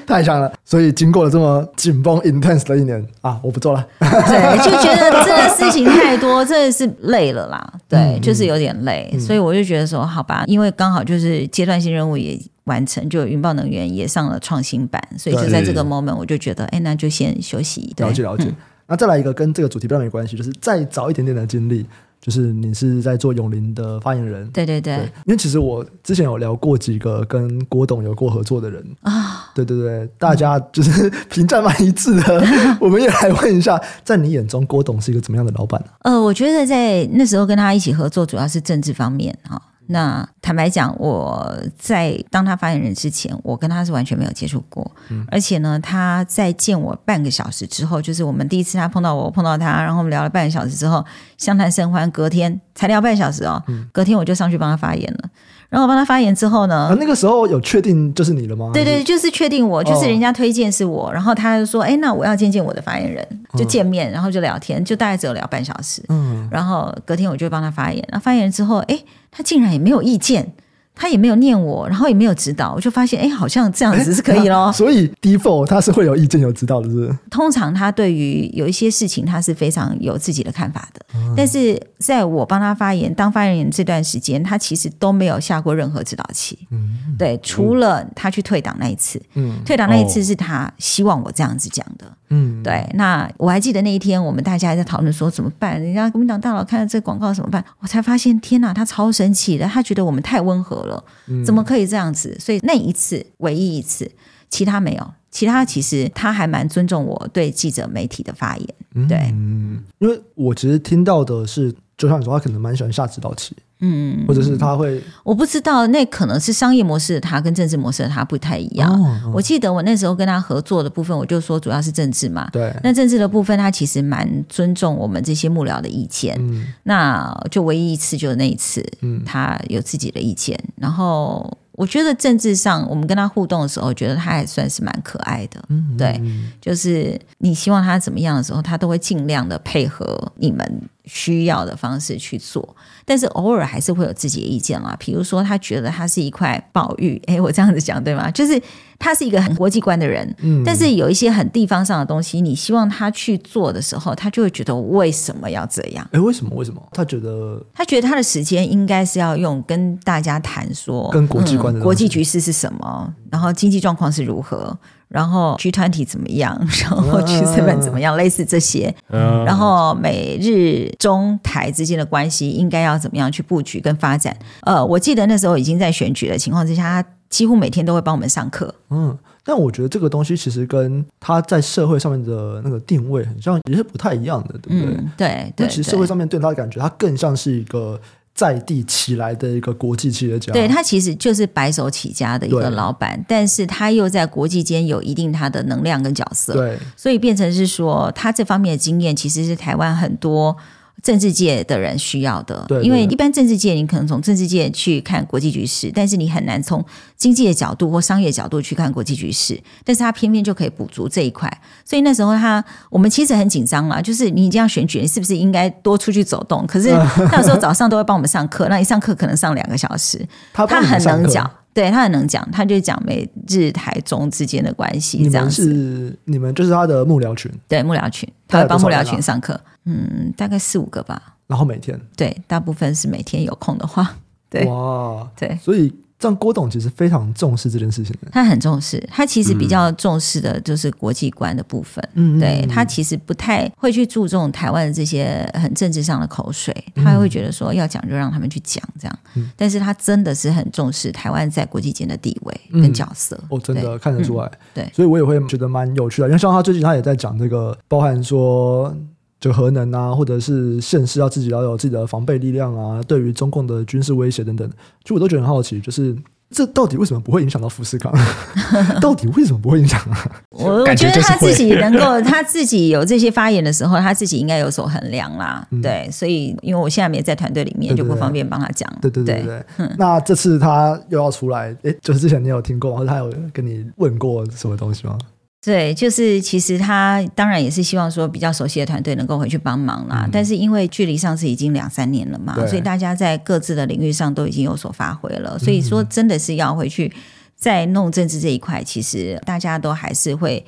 太强了，所以经过了这么紧绷 intense 的一年啊。我不做了，对，就觉得这个事情太多，真的是累了啦。对，嗯、就是有点累，嗯、所以我就觉得说，好吧，因为刚好就是阶段性任务也完成，就云豹能源也上了创新版，所以就在这个 moment，我就觉得，哎，那就先休息。了解了解。嗯、那再来一个跟这个主题比较没关系，就是再早一点点的经历。就是你是在做永林的发言人，对对对，对，因为其实我之前有聊过几个跟郭董有过合作的人啊，对对对，大家就是评价蛮一致的。我们也来问一下，在你眼中，郭董是一个怎么样的老板呢？呃，我觉得在那时候跟他一起合作，主要是政治方面哈。那坦白讲，我在当他发言人之前，我跟他是完全没有接触过。嗯、而且呢，他在见我半个小时之后，就是我们第一次他碰到我，我碰到他，然后我们聊了半个小时之后，相谈甚欢。隔天才聊半小时哦，嗯、隔天我就上去帮他发言了。然后我帮他发言之后呢，啊、那个时候有确定就是你了吗？对对，就是确定我，就是人家推荐是我。哦、然后他就说：“哎，那我要见见我的发言人。”就见面，然后就聊天，就大概只有聊半小时。嗯，然后隔天我就帮他发言。然后发言之后，哎，他竟然也没有意见。他也没有念我，然后也没有指导，我就发现，哎，好像这样子是可以咯。所以 default 他是会有意见、有指导的，是不是？通常他对于有一些事情，他是非常有自己的看法的。嗯、但是在我帮他发言、当发言人这段时间，他其实都没有下过任何指导期。嗯，对，除了他去退党那一次，嗯，退党那一次是他希望我这样子讲的。嗯，对。那我还记得那一天，我们大家还在讨论说怎么办？人家国民党大佬看到这个广告怎么办？我才发现，天哪，他超生气的，他觉得我们太温和了。了，怎么可以这样子？所以那一次唯一一次，其他没有，其他其实他还蛮尊重我对记者媒体的发言。对，嗯，因为我其实听到的是，就像你说，他可能蛮喜欢下指导棋。嗯，或者是他会，我不知道，那可能是商业模式的他跟政治模式的他不太一样。哦哦、我记得我那时候跟他合作的部分，我就说主要是政治嘛。对，那政治的部分他其实蛮尊重我们这些幕僚的意见。嗯，那就唯一一次就是那一次，嗯，他有自己的意见。然后我觉得政治上我们跟他互动的时候，觉得他还算是蛮可爱的。嗯，对，就是你希望他怎么样的时候，他都会尽量的配合你们需要的方式去做。但是偶尔还是会有自己的意见啦，比如说他觉得他是一块宝玉，哎，我这样子讲对吗？就是他是一个很国际观的人，嗯，但是有一些很地方上的东西，你希望他去做的时候，他就会觉得为什么要这样？哎，为什么？为什么？他觉得他觉得他的时间应该是要用跟大家谈说，跟国际观的、嗯、国际局势是什么，然后经济状况是如何。然后 G 团体怎么样？然后 G7 怎么样？类似这些。然后美日中台之间的关系应该要怎么样去布局跟发展？呃，我记得那时候已经在选举的情况之下，他几乎每天都会帮我们上课。嗯，但我觉得这个东西其实跟他在社会上面的那个定位，很像也是不太一样的，对不对？嗯、对对。其实社会上面对他的感觉，他更像是一个。在地起来的一个国际企业家，对，他其实就是白手起家的一个老板，但是他又在国际间有一定他的能量跟角色，对，所以变成是说他这方面的经验其实是台湾很多政治界的人需要的。对，对，因为一般政治界你可能从政治界去看国际局势，但是你很难从经济的角度或商业角度去看国际局势。但是他偏偏就可以补足这一块，所以那时候他我们其实很紧张啊，就是你这样选举，你是不是应该多出去走动？可是他有时候早上都会帮我们上课，那一上课可能上两个小时，他很能讲。对，他很能讲，他就讲美日台中之间的关系这样子。你们是你们就是他的幕僚群，对幕僚群，他会帮幕僚群上课，嗯，大概四五个吧。然后每天，对，大部分是每天有空的话，对，哇，对，所以。像郭董其实非常重视这件事情，他很重视，他其实比较重视的就是国际观的部分。嗯，对，他其实不太会去注重台湾的这些很政治上的口水，他会觉得说要讲就让他们去讲这样。嗯，但是他真的是很重视台湾在国际间的地位跟角色。哦真的看得出来。对，所以我也会觉得蛮有趣的，因为像他最近他也在讲这个，包含说。就核能啊，或者是县市要自己要有自己的防备力量啊，对于中共的军事威胁等等，就我都觉得很好奇，就是这到底为什么不会影响到富士康？到底为什么不会影响啊？我我觉得他自己能够，他自己有这些发言的时候，他自己应该有所衡量啦。嗯、对，所以因为我现在没在团队里面，就不方便帮他讲。对对对对，对。那这次他又要出来，诶，就是之前你有听过，或者他有跟你问过什么东西吗？对，就是其实他当然也是希望说比较熟悉的团队能够回去帮忙啦。嗯、但是因为距离上次已经两三年了嘛，所以大家在各自的领域上都已经有所发挥了。所以说真的是要回去再弄政治这一块，其实大家都还是会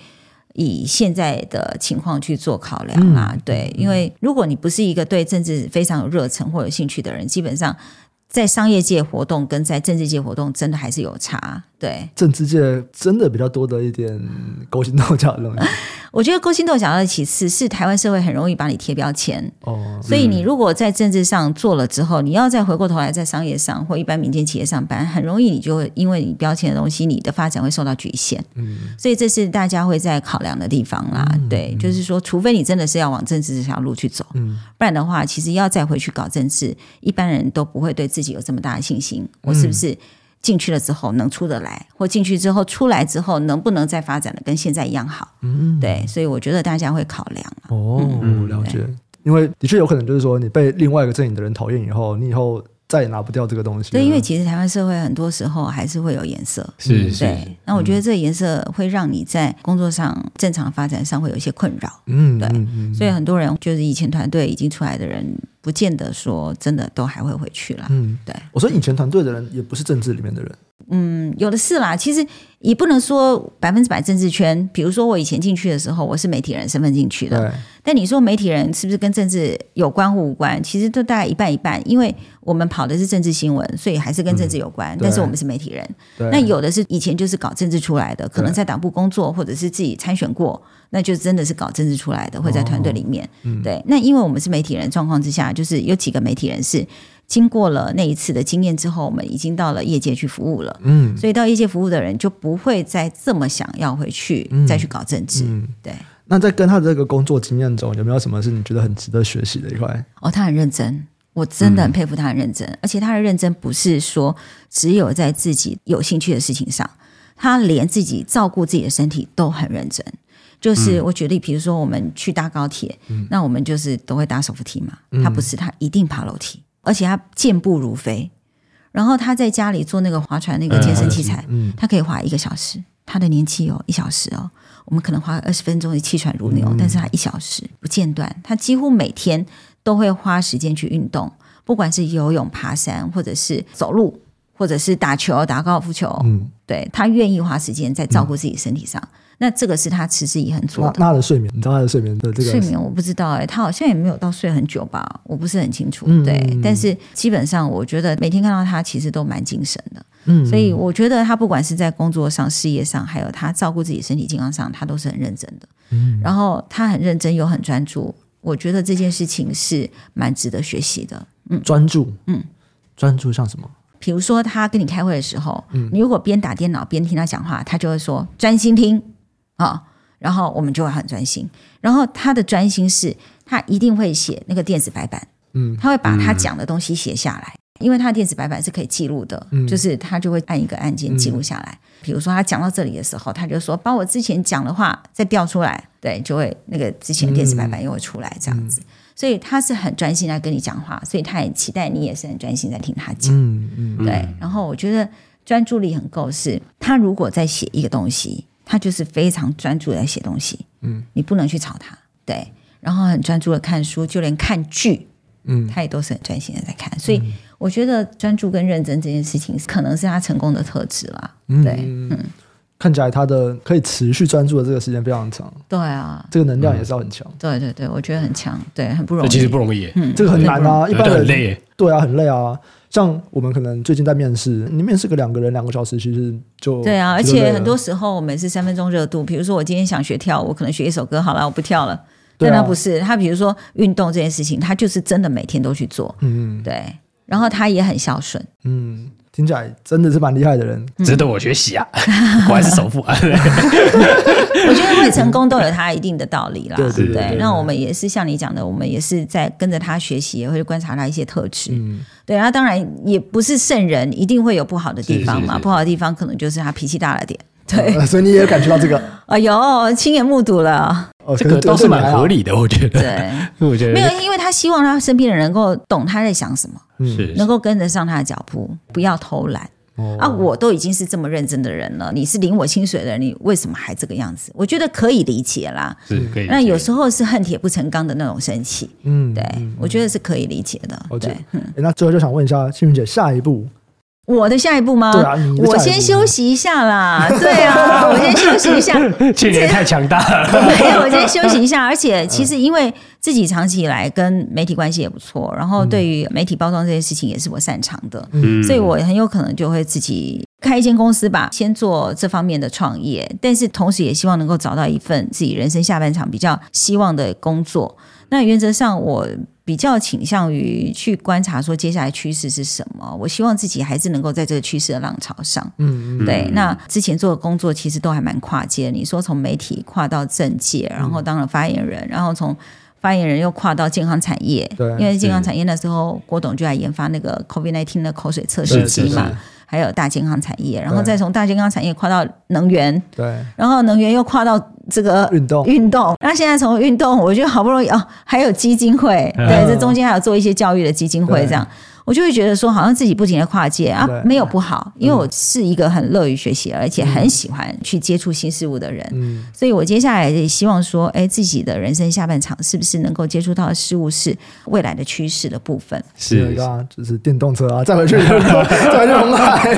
以现在的情况去做考量啦。嗯、对，因为如果你不是一个对政治非常有热忱或有兴趣的人，基本上。在商业界活动跟在政治界活动真的还是有差，对。政治界真的比较多的一点勾心斗角的东西。我觉得勾心斗角的其次是台湾社会很容易把你贴标签哦，所以你如果在政治上做了之后，你要再回过头来在商业上或一般民间企业上班，很容易你就会因为你标签的东西，你的发展会受到局限。嗯，所以这是大家会在考量的地方啦。嗯、对，就是说，除非你真的是要往政治这条路去走，嗯，不然的话，其实要再回去搞政治，一般人都不会对自己有这么大的信心。我是不是？进去了之后能出得来，或进去之后出来之后能不能再发展的跟现在一样好？嗯，对，所以我觉得大家会考量。哦，嗯、了解，因为的确有可能就是说你被另外一个阵营的人讨厌以后，你以后。再也拿不掉这个东西。对，因为其实台湾社会很多时候还是会有颜色。是是。对，那我觉得这个颜色会让你在工作上正常发展上会有一些困扰。嗯，对。所以很多人就是以前团队已经出来的人，不见得说真的都还会回去了。嗯，对。我说以前团队的人也不是政治里面的人。嗯，有的是啦。其实也不能说百分之百政治圈。比如说我以前进去的时候，我是媒体人身份进去的。对。但你说媒体人是不是跟政治有关或无关？其实都大概一半一半，因为我们跑的是政治新闻，所以还是跟政治有关。嗯、但是我们是媒体人，那有的是以前就是搞政治出来的，可能在党部工作，或者是自己参选过，那就真的是搞政治出来的，会在团队里面。哦嗯、对，那因为我们是媒体人状况之下，就是有几个媒体人是经过了那一次的经验之后，我们已经到了业界去服务了。嗯，所以到业界服务的人就不会再这么想要回去、嗯、再去搞政治。嗯、对。那在跟他的这个工作经验中，有没有什么是你觉得很值得学习的一块？哦，他很认真，我真的很佩服他很认真，嗯、而且他的认真不是说只有在自己有兴趣的事情上，他连自己照顾自己的身体都很认真。就是我举例，比如说我们去搭高铁，嗯、那我们就是都会搭手扶梯嘛，他不是，他一定爬楼梯，而且他健步如飞。然后他在家里做那个划船那个健身器材，嗯，他可以划一个小时，他的年纪哦，一小时哦。我们可能花二十分钟也气喘如牛，嗯、但是他一小时不间断，他几乎每天都会花时间去运动，不管是游泳、爬山，或者是走路，或者是打球、打高尔夫球，嗯，对，他愿意花时间在照顾自己身体上。嗯、那这个是他持之以恒做的。那他的睡眠，你知道他的睡眠的这个睡眠我不知道哎、欸，他好像也没有到睡很久吧，我不是很清楚。嗯、对，但是基本上我觉得每天看到他其实都蛮精神的。嗯，所以我觉得他不管是在工作上、事业上，还有他照顾自己身体健康上，他都是很认真的。嗯，然后他很认真又很专注，我觉得这件事情是蛮值得学习的。嗯，专注，嗯，专注像什么？比如说他跟你开会的时候，嗯，你如果边打电脑边听他讲话，他就会说专心听啊，然后我们就会很专心。然后他的专心是，他一定会写那个电子白板，嗯，他会把他讲的东西写下来。因为他的电子白板是可以记录的，嗯、就是他就会按一个按键记录下来。嗯、比如说他讲到这里的时候，他就说把我之前讲的话再调出来，对，就会那个之前的电子白板又会出来这样子。嗯、所以他是很专心在跟你讲话，所以他也期待你也是很专心在听他讲。嗯嗯，对。然后我觉得专注力很够，是他如果在写一个东西，他就是非常专注在写东西。嗯，你不能去吵他。对。然后很专注的看书，就连看剧，嗯，他也都是很专心的在看。所以我觉得专注跟认真这件事情，可能是他成功的特质啦。对，嗯。看起来他的可以持续专注的这个时间非常长，对啊，这个能量也是要很强，对对对，我觉得很强，对，很不容易，其实不容易，嗯，这个很难啊，一般人很累，对啊，很累啊。像我们可能最近在面试，你面试个两个人两个小时，其实就对啊，而且很多时候我们是三分钟热度，比如说我今天想学跳舞，我可能学一首歌好了，我不跳了，但他不是，他比如说运动这件事情，他就是真的每天都去做，嗯，对，然后他也很孝顺，嗯。听起来真的是蛮厉害的人，值得我学习啊！我还是首富啊！我觉得会成功都有他一定的道理啦，对对对。那我们也是像你讲的，我们也是在跟着他学习，也会观察他一些特质。嗯，对。然后当然也不是圣人，一定会有不好的地方嘛。不好的地方可能就是他脾气大了点。对，所以你也感觉到这个？哎呦，亲眼目睹了。这个倒是蛮合理的，我觉得。对，我觉得没有，因为他希望他身边的人能够懂他在想什么。是，能够跟得上他的脚步，不要偷懒。哦、啊，我都已经是这么认真的人了，你是领我薪水的人，你为什么还这个样子？我觉得可以理解啦。是可以。那有时候是恨铁不成钢的那种生气。嗯，对，嗯、我觉得是可以理解的。嗯、对，嗯。那最后就想问一下庆云姐，下一步？我的下一步吗？对啊，我先休息一下啦。对啊，我先休息一下。去年太强大了。没有，我先休息一下。而且，其实因为自己长期以来跟媒体关系也不错，然后对于媒体包装这件事情也是我擅长的，嗯，所以我很有可能就会自己开一间公司吧，先做这方面的创业。但是同时也希望能够找到一份自己人生下半场比较希望的工作。那原则上我。比较倾向于去观察说接下来趋势是什么，我希望自己还是能够在这个趋势的浪潮上。嗯，对。那之前做的工作其实都还蛮跨界，你说从媒体跨到政界，然后当了发言人，然后从发言人又跨到健康产业。对，因为健康产业那时候郭董就来研发那个 COVID-19 的口水测试机嘛。还有大健康产业，然后再从大健康产业跨到能源，对，然后能源又跨到这个运动。运动，那现在从运动，我觉得好不容易哦，还有基金会，对，这中间还有做一些教育的基金会这样。我就会觉得说，好像自己不停的跨界啊，没有不好，因为我是一个很乐于学习，而且很喜欢去接触新事物的人，嗯，所以我接下来也希望说，哎，自己的人生下半场是不是能够接触到的事物是未来的趋势的部分？是。啊，就是电动车啊，再回去，再回去红海，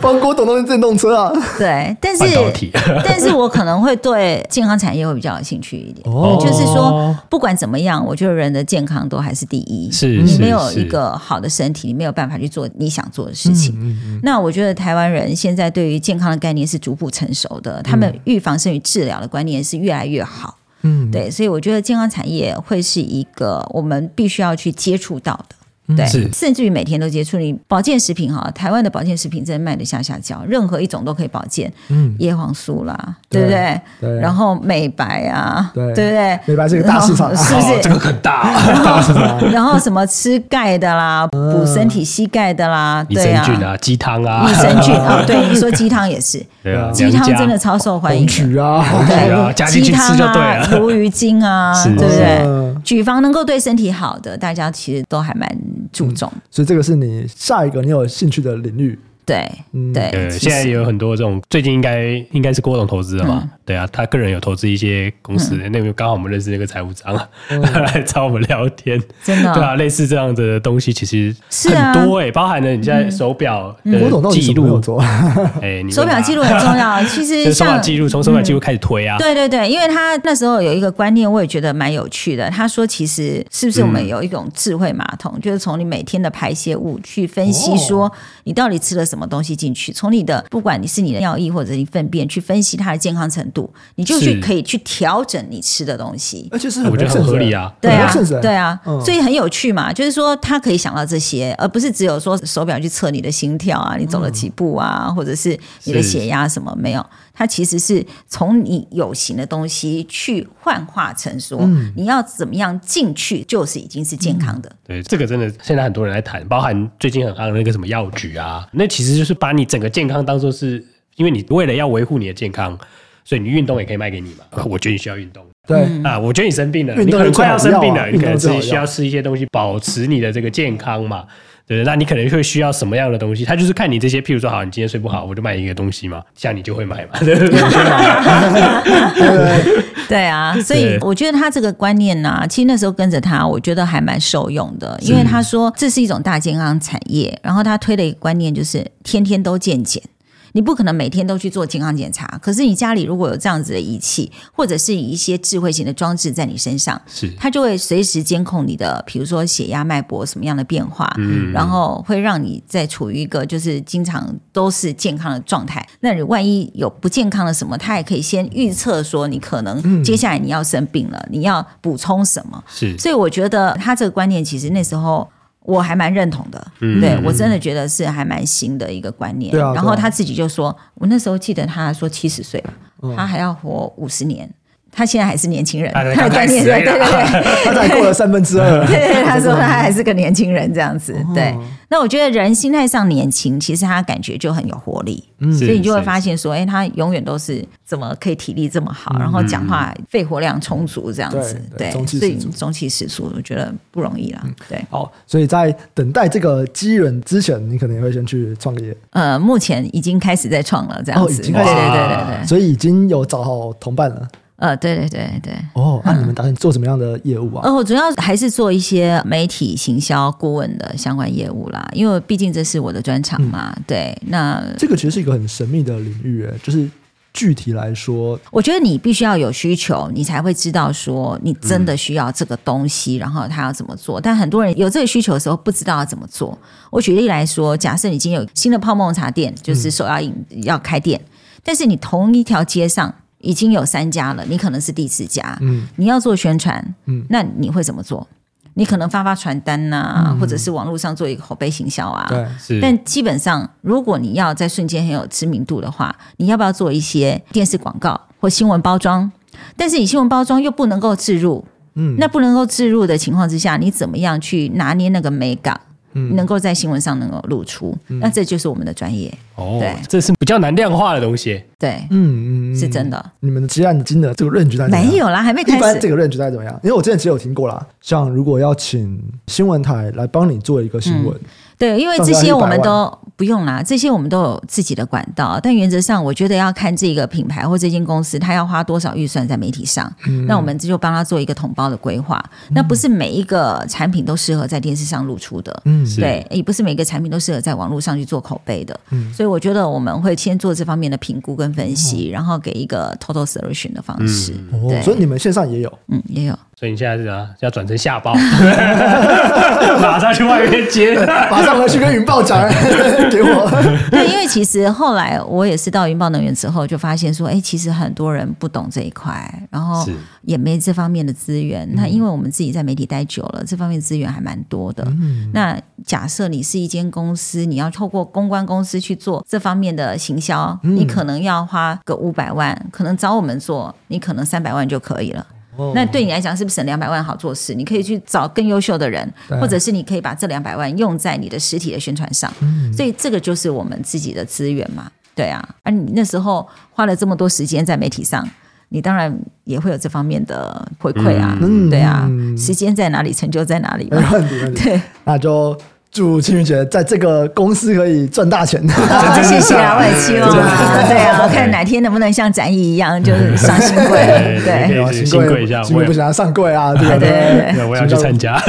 帮郭董弄电动车啊，对，但是 但是我可能会对健康产业会比较有兴趣一点，哦，就是说不管怎么样，我觉得人的健康都还是第一，是你没有一个好的身。体你没有办法去做你想做的事情。嗯嗯嗯、那我觉得台湾人现在对于健康的概念是逐步成熟的，嗯、他们预防胜于治疗的观念是越来越好。嗯，对，所以我觉得健康产业会是一个我们必须要去接触到的。对，甚至于每天都接触你保健食品哈，台湾的保健食品真的卖的下下焦，任何一种都可以保健，嗯，叶黄素啦，对不对？对。然后美白啊，对，对不对？美白是一个大市场，是不是？这个很大。然后什么吃钙的啦，补身体吸钙的啦，对啊，益生菌啊，鸡汤啊，益生菌啊，对，你说鸡汤也是，对啊，鸡汤真的超受欢迎。对，加进去吃就对了。鲈鱼精啊，对不对？举凡能够对身体好的，大家其实都还蛮。注重、嗯，所以这个是你下一个你有兴趣的领域。对，对，对，现在也有很多这种，最近应该应该是郭董投资的嘛？对啊，他个人有投资一些公司，那个刚好我们认识那个财务长 来找我们聊天，真的，对啊，类似这样的东西其实很多哎，包含了你现在手表的记录，哎，手表记录很重要。其实手表记录从手表记录开始推啊，对对对，因为他那时候有一个观念，我也觉得蛮有趣的。他说，其实是不是我们有一种智慧马桶，就是从你每天的排泄物去分析，说你到底吃了什么。什么东西进去？从你的不管你是你的尿液或者你粪便去分析它的健康程度，你就去可以去调整你吃的东西。而且是我觉得很合理啊，对啊，对啊，所以很有趣嘛。就是说，他可以想到这些，而不是只有说手表去测你的心跳啊，你走了几步啊，或者是你的血压什么没有。它其实是从你有形的东西去幻化成说，你要怎么样进去，就是已经是健康的。对，这个真的现在很多人来谈，包含最近很夯的那个什么药局啊，那其实就是把你整个健康当做是，因为你为了要维护你的健康，所以你运动也可以卖给你嘛。我觉得你需要运动。对啊，我觉得你生病了，你可能快要生病了，你可能自己需要吃一些东西保持你的这个健康嘛。对，那你可能会需要什么样的东西？他就是看你这些，譬如说，好，你今天睡不好，我就卖一个东西嘛，像你就会买嘛。对啊，所以我觉得他这个观念呢、啊，其实那时候跟着他，我觉得还蛮受用的，因为他说这是一种大健康产业，然后他推的一个观念就是天天都健检。你不可能每天都去做健康检查，可是你家里如果有这样子的仪器，或者是一些智慧型的装置在你身上，是它就会随时监控你的，比如说血压、脉搏什么样的变化，嗯，然后会让你在处于一个就是经常都是健康的状态。那你万一有不健康的什么，它也可以先预测说你可能接下来你要生病了，你要补充什么？是，所以我觉得他这个观念其实那时候。我还蛮认同的，嗯、对我真的觉得是还蛮新的一个观念。啊、然后他自己就说，我那时候记得他说七十岁了，嗯、他还要活五十年。他现在还是年轻人，他的观念对对对，他才过了三分之二。对，他说他还是个年轻人这样子。对，那我觉得人心态上年轻，其实他感觉就很有活力，嗯所以你就会发现说，哎，他永远都是怎么可以体力这么好，然后讲话肺活量充足这样子。对，所以中气十足，我觉得不容易啦。对，好，所以在等待这个机缘之前，你可能也会先去创业。呃，目前已经开始在创了，这样子。对对对对对，所以已经有找好同伴了。呃，对对对对。哦，那你们打算做什么样的业务啊？呃，我主要还是做一些媒体行销顾问的相关业务啦，因为毕竟这是我的专长嘛。嗯、对，那这个其实是一个很神秘的领域，就是具体来说，我觉得你必须要有需求，你才会知道说你真的需要这个东西，嗯、然后他要怎么做。但很多人有这个需求的时候，不知道要怎么做。我举例来说，假设你今天有新的泡沫茶店，就是手摇饮要开店，嗯、但是你同一条街上。已经有三家了，你可能是第四家。嗯，你要做宣传，嗯，那你会怎么做？你可能发发传单呐、啊，嗯、或者是网络上做一个口碑行销啊。对，是。但基本上，如果你要在瞬间很有知名度的话，你要不要做一些电视广告或新闻包装？但是你新闻包装又不能够置入，嗯，那不能够置入的情况之下，你怎么样去拿捏那个美感？能够在新闻上能够露出，嗯、那这就是我们的专业。哦，对，这是比较难量化的东西。对，嗯嗯，是真的。你们的接案金额这个 range 在没有啦，还没开始。一般这个 range 在怎么样？因为我之前其实有听过啦，像如果要请新闻台来帮你做一个新闻。嗯对，因为这些我们都不用啦，这些我们都有自己的管道。但原则上，我觉得要看这个品牌或这间公司，它要花多少预算在媒体上。嗯、那我们这就帮他做一个统包的规划。嗯、那不是每一个产品都适合在电视上露出的，嗯，对，也不是每个产品都适合在网络上去做口碑的。嗯，所以我觉得我们会先做这方面的评估跟分析，嗯、然后给一个 total solution 的方式。嗯、对，所以你们线上也有，嗯，也有。所以你现在是啊，要转成下包，马上去外面接，马上回去跟云豹讲，给我。对，因为其实后来我也是到云豹能源之后，就发现说，哎，其实很多人不懂这一块，然后也没这方面的资源。那因为我们自己在媒体待久了，这方面资源还蛮多的。嗯、那假设你是一间公司，你要透过公关公司去做这方面的行销，嗯、你可能要花个五百万，可能找我们做，你可能三百万就可以了。那对你来讲是不是省两百万好做事？你可以去找更优秀的人，或者是你可以把这两百万用在你的实体的宣传上。嗯、所以这个就是我们自己的资源嘛，对啊。而你那时候花了这么多时间在媒体上，你当然也会有这方面的回馈啊，嗯、对啊。时间在哪里，成就在哪里嘛。对，那就。祝青云姐在这个公司可以赚大钱。谢谢啊，我也希望啊，对啊，我看哪天能不能像展翼一样，就是上新贵，对，新贵一下，新贵不想要上柜啊，对对对，我要去参加。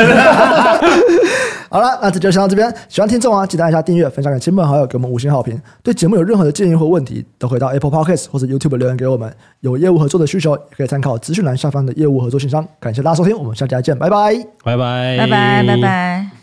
好了，那这就先到这边。喜欢听众啊，记得按下订阅，分享给亲朋好友，给我们五星好评。对节目有任何的建议或问题，都可以到 Apple Podcast 或者 YouTube 留言给我们。有业务合作的需求，也可以参考资讯栏下方的业务合作信箱。感谢大家收听，我们下期再见，拜拜，拜拜，拜拜，拜拜。